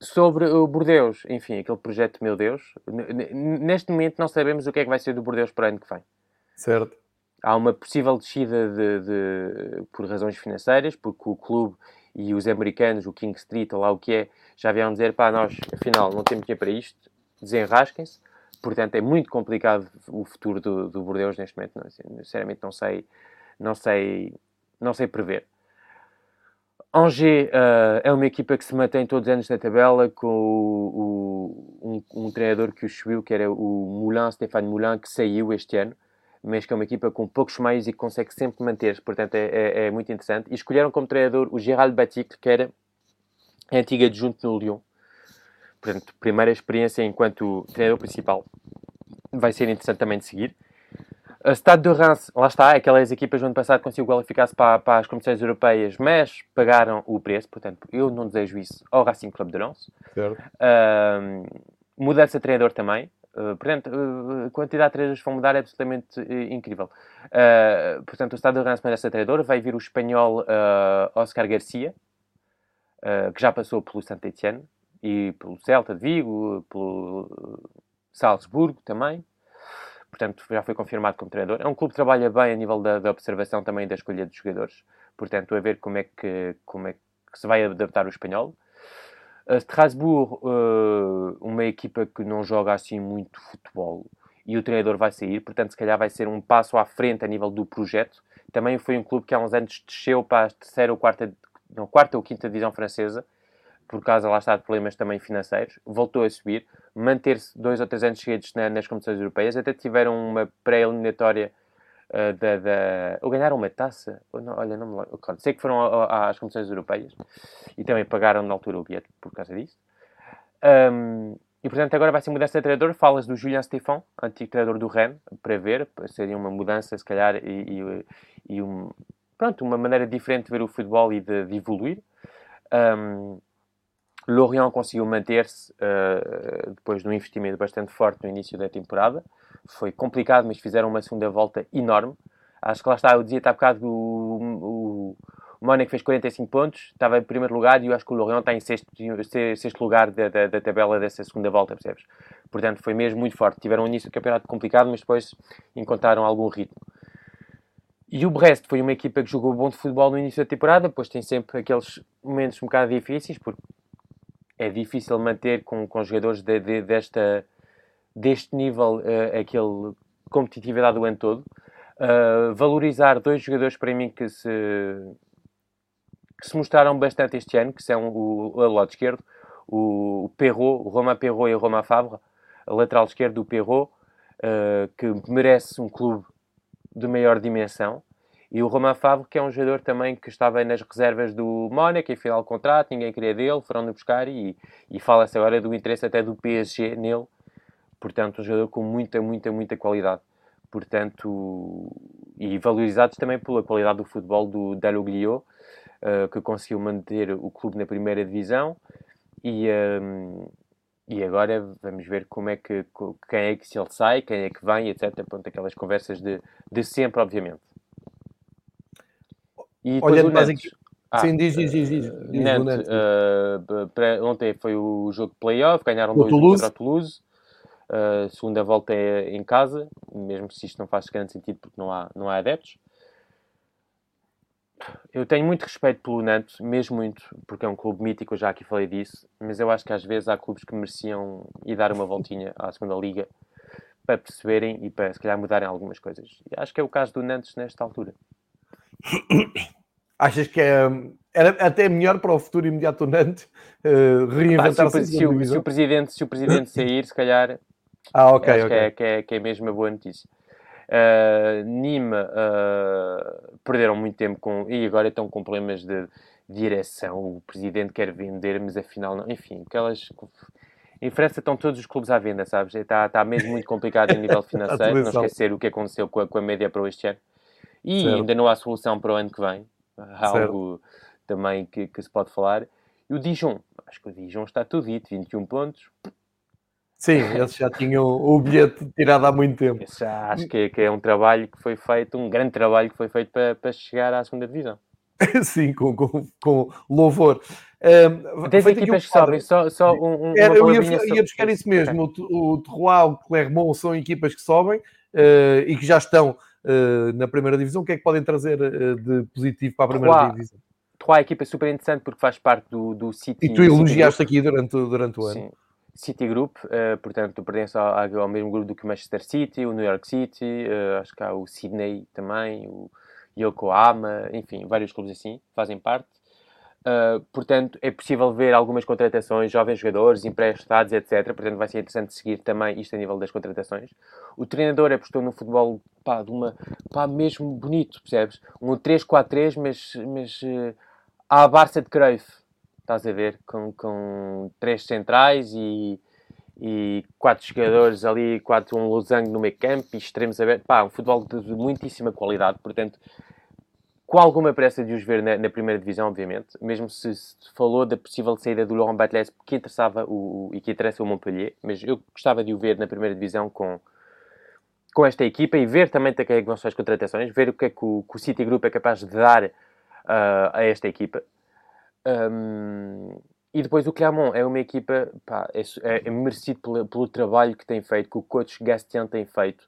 Sobre o Bordeus, enfim, aquele projeto, meu Deus, neste momento não sabemos o que é que vai ser do Bordeus para o ano que vem. Certo há uma possível descida de, de, por razões financeiras, porque o clube e os americanos, o King Street, ou lá o que é, já vieram dizer, pá, nós, afinal, não temos dinheiro para isto, desenrasquem-se. Portanto, é muito complicado o futuro do, do Bordeaux neste momento. Não, assim, sinceramente, não sei, não sei, não sei prever. Angers uh, é uma equipa que se mantém todos os anos na tabela com o, o, um, um, treinador que o subiu, que era o Moulin, Stéphane Moulin, que saiu este ano mas que é uma equipa com poucos meios e que consegue sempre manter-se, portanto é, é, é, muito interessante. E escolheram como treinador o Gerald Baticle, que era antiga adjunto no Lyon. Portanto, primeira experiência enquanto treinador principal. Vai ser interessante também de seguir. A Stade de Reims, lá está, aquelas equipas do ano passado conseguiu qualificar-se para, para, as competições europeias, mas pagaram o preço, portanto, eu não desejo isso ao Racing Club de Lens. Uh, mudança de treinador também, Uh, portanto, uh, a quantidade de treinadores que vão mudar é absolutamente uh, incrível. portanto, o Estado de Rense merece treinador. Vai vir o espanhol Oscar Garcia, que já passou pelo Saint Etienne e pelo Celta de Vigo, pelo Salzburgo também. Portanto, já foi confirmado como treinador. É um clube que trabalha bem a nível da, da observação também da escolha dos jogadores. Portanto, a ver como é que, como é que se vai adaptar o espanhol. Strasbourg, uh, uma equipa que não joga assim muito futebol e o treinador vai sair, portanto, se calhar vai ser um passo à frente a nível do projeto. Também foi um clube que há uns anos desceu para a terceira ou quarta, não, quarta ou quinta divisão francesa, por causa lá está de problemas também financeiros, voltou a subir, manter-se dois ou três anos seguidos na, nas competições europeias, até tiveram uma pré-eliminatória uh, da, da, ou ganharam uma taça, não, olha, não me sei que foram às competições europeias e também pagaram na altura o bilhete por causa disso. Um, e portanto agora vai ser mudança de treinador. Falas do Julian Stefan, antigo treinador do Rennes, para ver, seria uma mudança se calhar e, e, e um, pronto, uma maneira diferente de ver o futebol e de, de evoluir. Um, Lorient conseguiu manter-se uh, depois de um investimento bastante forte no início da temporada. Foi complicado, mas fizeram uma segunda volta enorme. Acho que lá está, eu dizia há bocado que o, o, o Mónaco fez 45 pontos, estava em primeiro lugar e eu acho que o Lorient está em sexto, sexto lugar da, da, da, tabela dessa segunda volta, percebes? Portanto, foi mesmo muito forte. Tiveram um início do campeonato complicado, mas depois encontraram algum ritmo. E o Brest foi uma equipa que jogou bom de futebol no início da temporada, depois tem sempre aqueles momentos um bocado difíceis, porque é difícil manter com, com jogadores de, de, desta, deste nível uh, aquele competitividade o ano todo. Uh, valorizar dois jogadores para mim que se, que se mostraram bastante este ano, que são o, o lado esquerdo, o, o o Roma Perrault e o Roma Fabre, a lateral esquerdo do Perrault, uh, que merece um clube de maior dimensão. E o Romain Favre, que é um jogador também que estava nas reservas do Mónaco, em final de contrato, ninguém queria dele, foram-no buscar e, e fala-se agora do interesse até do PSG nele. Portanto, um jogador com muita, muita, muita qualidade. Portanto, e valorizados também pela qualidade do futebol do Dalloglio, uh, que conseguiu manter o clube na primeira divisão. E, um, e agora vamos ver como é que, quem é que se ele sai, quem é que vem, etc. Pronto, aquelas conversas de, de sempre, obviamente. E Olhando o Nantes, ah, Sim, diz, diz, diz. diz, diz Nantes, uh, ontem foi o jogo de playoff, ganharam 2 contra o Toulouse. Uh, segunda volta é em casa, mesmo se isto não faz grande sentido porque não há, não há adeptos. Eu tenho muito respeito pelo Nantes, mesmo muito, porque é um clube mítico, eu já aqui falei disso, mas eu acho que às vezes há clubes que mereciam ir dar uma voltinha à segunda liga para perceberem e para se calhar mudarem algumas coisas. E acho que é o caso do Nantes nesta altura. Achas que é, era até melhor para o futuro imediato Nantes uh, reinventar-se? Se, se, o, se, o presidente, se o presidente sair, se calhar ah, ok, acho okay. Que, é, que, é, que é mesmo uma boa notícia. Uh, Nîmes uh, perderam muito tempo com. E agora estão com problemas de direção. O presidente quer vender, mas afinal não. Enfim, aquelas. Em França estão todos os clubes à venda, sabes? Está, está mesmo muito complicado em nível financeiro. não esquecer o que aconteceu com a, com a média para este ano. E certo. ainda não há solução para o ano que vem. Há algo também que, que, se pode falar. E o Dijon, acho que o Dijon está tudo dito, 21 pontos. Sim, eles já tinham o bilhete tirado há muito tempo. Esse já acho que, que, é um trabalho que foi feito, um grande trabalho que foi feito para, para chegar à segunda divisão. Sim, com, com, com louvor. Um, Tens equipas um que sobem, só, só um, um Era, Eu ia, ia, buscar isso mesmo. Okay. O, o Terroir, o Clermont são equipas que sobem uh, e que já estão na primeira divisão. O que é que podem trazer uh, de positivo para a primeira Troyes, divisão? Troyes é equipa super interessante porque faz parte do, do City. E tu elogiaste aqui durante, durante o ano. Sim. City Group, uh, portanto, pertence ao, ao, mesmo grupo do que o Manchester City, o New York City, uh, acho que há o Sydney também, o Yokohama, enfim, vários clubes assim fazem parte. Uh, portanto, é possível ver algumas contratações, jovens jogadores, emprestados, etc. Portanto, vai ser interessante seguir também isto a nível das contratações. O treinador apostou no futebol, pá, de uma, pá, mesmo bonito, percebes? Um 3-4-3, mas, mas uh, à Barça de Cruyff, estás a ver? Com, com três centrais e, e quatro jogadores ali, quatro, um losango no meio campo e extremos abertos. Pá, um futebol de, de muitíssima qualidade, portanto com alguma pressa de os ver na, na primeira divisão, obviamente, mesmo se, se, falou da possível saída do Laurent Batles que interessava o, e que interessa o Montpellier, mas eu gostava de o ver na primeira divisão com, com esta equipa e ver também até que é que vão ser as contratações, ver o que é que o, que o City Group é capaz de dar uh, a esta equipa. Um, e depois o Clermont é uma equipa, pá, é, é, é merecido pelo, pelo, trabalho que tem feito, que o coach Gastien tem feito.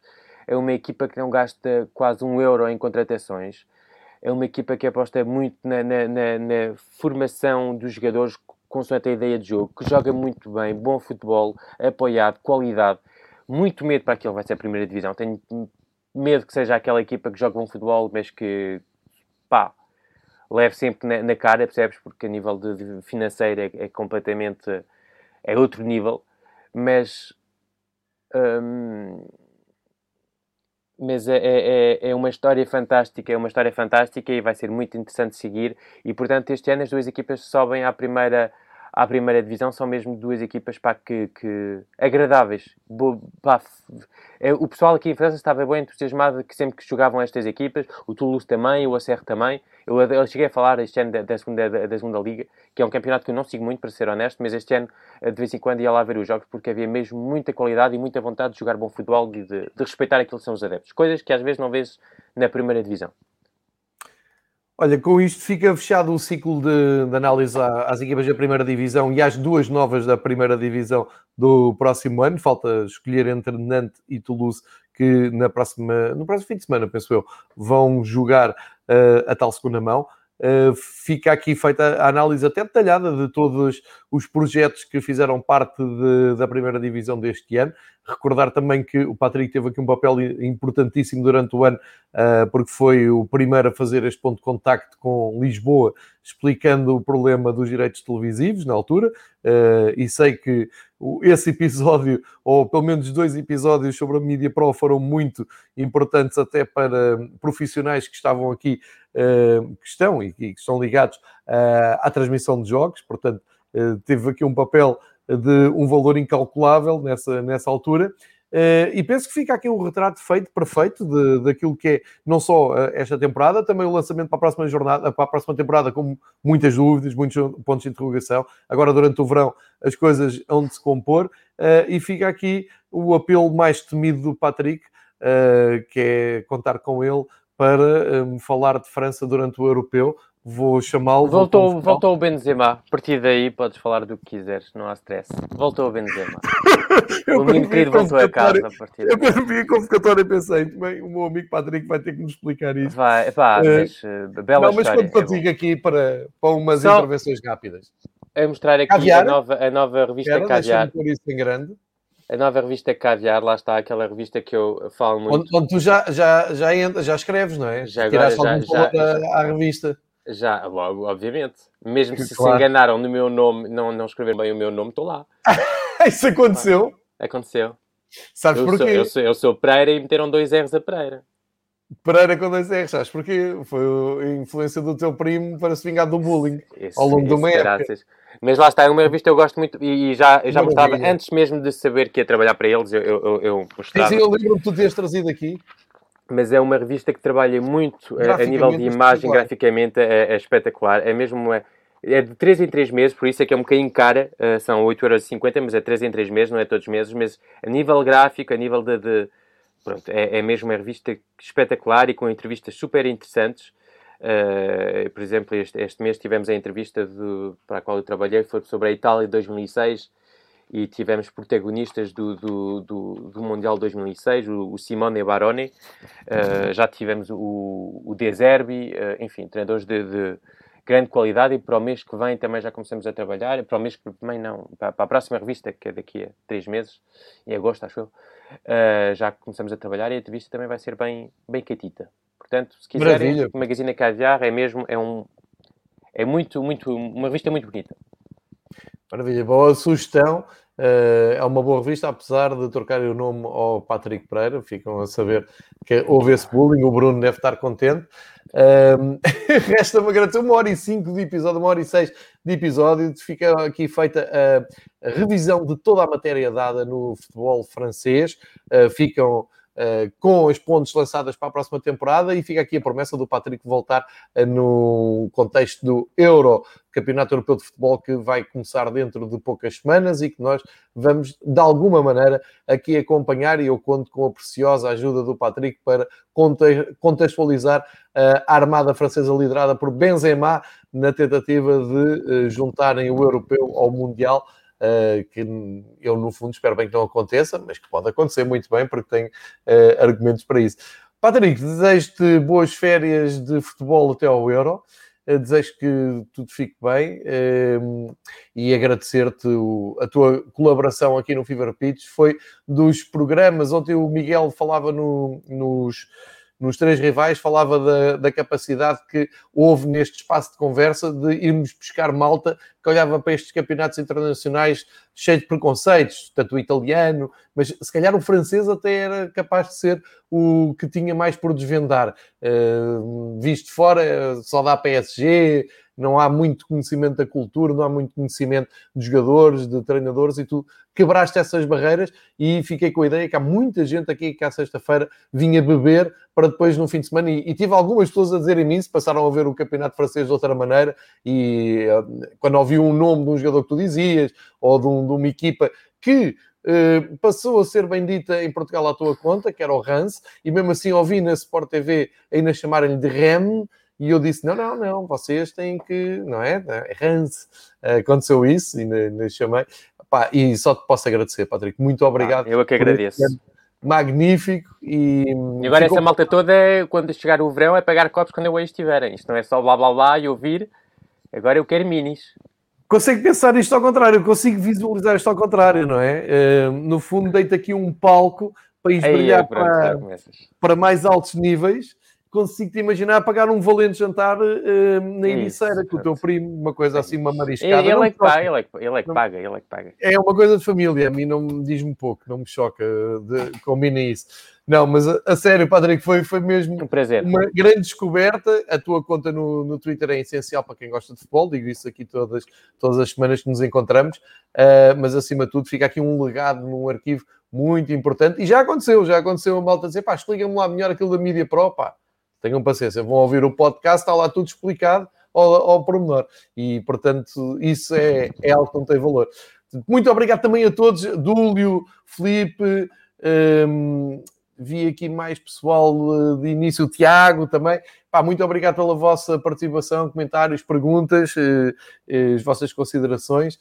É uma equipa que não gasta quase um euro em contratações é uma equipa que aposta muito na, na, na, na formação dos jogadores consoante a ideia de jogo, que joga muito bem, bom futebol, apoiado, qualidade. Muito medo para aquilo vai ser a primeira divisão. Tenho medo que seja aquela equipa que joga bom futebol, mas que, pá, leve sempre na, na cara, percebes? Porque a nível de, de financeiro é, é, completamente... é outro nível. Mas... Hum, mas é, é, é, é uma história fantástica, é uma história fantástica e vai ser muito interessante seguir. E portanto, este ano as duas equipas sobem à primeira, à primeira divisão, são mesmo duas equipas pá, que, que agradáveis. Pá, é, o pessoal aqui em França estava bem entusiasmado que sempre que jogavam estas equipas, o Toulouse também, o Acerre também. Eu, eu, cheguei a falar este ano da, da, segunda, da, da, segunda Liga, que é um campeonato que eu não sigo muito, para ser honesto, mas este ano de vez em quando ia lá ver os jogos porque havia mesmo muita qualidade e muita vontade de jogar bom futebol e de, de respeitar aquilo que são os adeptos. Coisas que às vezes não vês na primeira divisão. Olha, com isto fica fechado o ciclo de, de, análise às equipas da primeira divisão e às duas novas da primeira divisão do próximo ano. Falta escolher entre Nantes e Toulouse, que na próxima, no próximo fim de semana, penso eu, vão jogar uh, a tal segunda mão. Uh, fica aqui feita a análise até detalhada de todos os projetos que fizeram parte de, da primeira divisão deste ano. Recordar também que o Patrick teve aqui um papel importantíssimo durante o ano, uh, porque foi o primeiro a fazer este ponto de contacto com Lisboa, explicando o problema dos direitos televisivos na altura. Uh, e sei que esse episódio, ou pelo menos dois episódios sobre a Media Pro, foram muito importantes até para profissionais que estavam aqui, uh, que estão e que estão ligados à transmissão de jogos, portanto, teve aqui um papel de um valor incalculável nessa, nessa altura. Uh, e penso que fica aqui um retrato feito, perfeito, de, daquilo que é não só uh, esta temporada, também o lançamento para a próxima jornada, para a próxima temporada, com muitas dúvidas, muitos pontos de interrogação. Agora, durante o verão, as coisas hão de se compor, uh, e fica aqui o apelo mais temido do Patrick, que é contar com ele para um, falar de França durante o europeu. Vou chamá-lo. Voltou, voltou o Benzema. A partir daí podes falar do que quiseres, não há stress. Voltou o Benzema. o menino querido voltou a casa a partir Eu quando vi a convocatória pensei, bem, o meu amigo Patrick vai ter que nos explicar isso. Vai, pá, uh, mas uh, bela Não, mas quando contigo é aqui para, para umas Só intervenções rápidas. A mostrar aqui Caviar? a nova, a nova revista Era, Caviar. Por isso em grande. A nova revista Caviar, lá está aquela revista que eu falo muito. Onde, onde tu já, já, já, entra, já escreves, não é? Já agora, já, já, já, à revista. Já, logo, obviamente. Mesmo se claro. se enganaram no meu nome, não, não escreveram bem o meu nome, estou lá. Isso aconteceu? Aconteceu. Sabes eu porquê? Sou, eu, sou, eu sou Pereira e meteram dois R's a Pereira. Pereira com dois R's, sabes porquê? Foi a influência do teu primo para se vingar do bullying isso, ao longo do mês. Mas lá está, é uma revista que eu gosto muito e já, eu já mostrava, antes mesmo de saber que ia trabalhar para eles, eu, eu, eu mostrava. Sim, sim, eu lembro que tu tinhas trazido aqui mas é uma revista que trabalha muito a, a nível de imagem, graficamente é, é, espetacular. É mesmo uma, é de 3 em 3 meses, por isso é que é um bocadinho cara, uh, são 8,50€, mas é 3 em 3 meses, não é todos os meses, mas a nível gráfico, a nível de. de pronto, é, é, mesmo uma revista espetacular e com entrevistas super interessantes. Uh, por exemplo, este, este, mês tivemos a entrevista de, para a qual eu trabalhei, foi sobre a Itália de 2006 e tivemos protagonistas do, do, do, do Mundial 2006, o, o Simone Baroni, uh, já tivemos o, o De Zerbi, uh, enfim, treinadores de, de, grande qualidade e para o mês que vem também já começamos a trabalhar, para o mês que vem não, para, para a próxima revista, que é daqui a três meses, em agosto acho eu, uh, já começamos a trabalhar e a entrevista também vai ser bem, bem catita. Portanto, se quiserem, Maravilha. o Magazine Caviar é mesmo, é um, é muito, muito, uma revista muito bonita. Maravilha, boa sugestão. Uh, é uma boa revista, apesar de trocar o nome ao Patrick Pereira. Ficam a saber que houve esse bullying. O Bruno deve estar contente. Uh, Resta-me agradecer uma hora e cinco de episódio, uma hora e seis de episódio. Fica aqui feita a, revisão de toda a matéria dada no futebol francês. Uh, ficam com as pontes lançadas para a próxima temporada e fica aqui a promessa do Patrick voltar uh, no contexto do Euro, Campeonato Europeu de Futebol, que vai começar dentro de poucas semanas e que nós vamos, de alguma maneira, aqui acompanhar e eu conto com a preciosa ajuda do Patrick para contextualizar uh, a armada francesa liderada por Benzema na tentativa de juntarem o Europeu ao Mundial que eu, no fundo, espero bem que não aconteça, mas que pode acontecer muito bem, porque tem uh, argumentos para isso. Patrick, desejo-te boas férias de futebol até ao Euro. Uh, desejo que tudo fique bem e agradecer-te a tua colaboração aqui no Fever Pitch. Foi dos programas, ontem o Miguel falava no, nos, nos três rivais, falava da, da, capacidade que houve neste espaço de conversa de irmos buscar malta que olhava para estes campeonatos internacionais cheio de preconceitos, tanto o italiano, mas se calhar o francês até era capaz de ser o que tinha mais por desvendar. Uh, visto fora, só dá PSG, não há muito conhecimento da cultura, não há muito conhecimento de jogadores, de treinadores, e tu quebraste essas barreiras e fiquei com a ideia que há muita gente aqui que à sexta-feira vinha beber para depois no fim de semana, e, e tive algumas pessoas a dizerem isso, passaram a ver o campeonato francês de outra maneira, e uh, quando ouvi um nome de um jogador que tu dizias, ou de, um, de uma equipa que Uh, passou a ser bendita em Portugal à tua conta, que era o Rance, e mesmo assim ouvi na Sport TV ainda chamarem-lhe de Rem, e eu disse: não, não, não, vocês têm que, não é? Rance. Uh, aconteceu isso, e ainda chamei. Pá, e só te posso agradecer, Patrick. Muito obrigado. Ah, eu é que agradeço. Magnífico e. E agora ficou... essa malta toda, quando chegar o verão, é pagar copos quando eu aí estiverem. Isto não é só blá blá blá e ouvir. Agora eu quero minis consigo pensar isto ao contrário, consigo visualizar isto ao contrário, não é? Uh, no fundo, deito aqui um palco para esbrilhar para, para mais altos níveis. Consigo-te imaginar pagar um valente jantar uh, na Ericeira com o teu primo, uma coisa assim, uma mariscada. Ele, ele, é, que paga, ele, é, que, ele é que paga, ele é que paga. É uma coisa de família, a mim não me diz-me pouco, não me choca, de, combina isso. Não, mas a, a, sério, Patrick, foi, foi mesmo um prazer. uma grande descoberta. A tua conta no, no Twitter é essencial para quem gosta de futebol, digo isso aqui todas, todas as semanas que nos encontramos, uh, mas acima de tudo fica aqui um legado num arquivo muito importante e já aconteceu, já aconteceu a malta dizer, pá, explica-me lá melhor aquilo da Mídia Pro, pá, tenham paciência, vão ouvir o podcast, está lá tudo explicado ao, ao pormenor e, portanto, isso é, é algo que não tem valor. Muito obrigado também a todos, Dúlio, Felipe, um, vi aqui mais pessoal uh, de início, o Tiago também. Pá, muito obrigado pela vossa participação, comentários, perguntas, uh, as vossas considerações.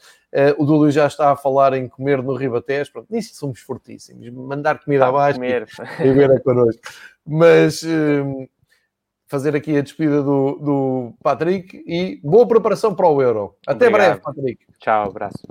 o Dúlio já está a falar em comer no Ribatés. Pronto, nisso somos fortíssimos. Mandar comida abaixo comer. e, ver a connosco. Mas fazer aqui a despedida do, do Patrick e boa preparação para o Euro. Até Obrigado. breve, Patrick. Tchau, abraço.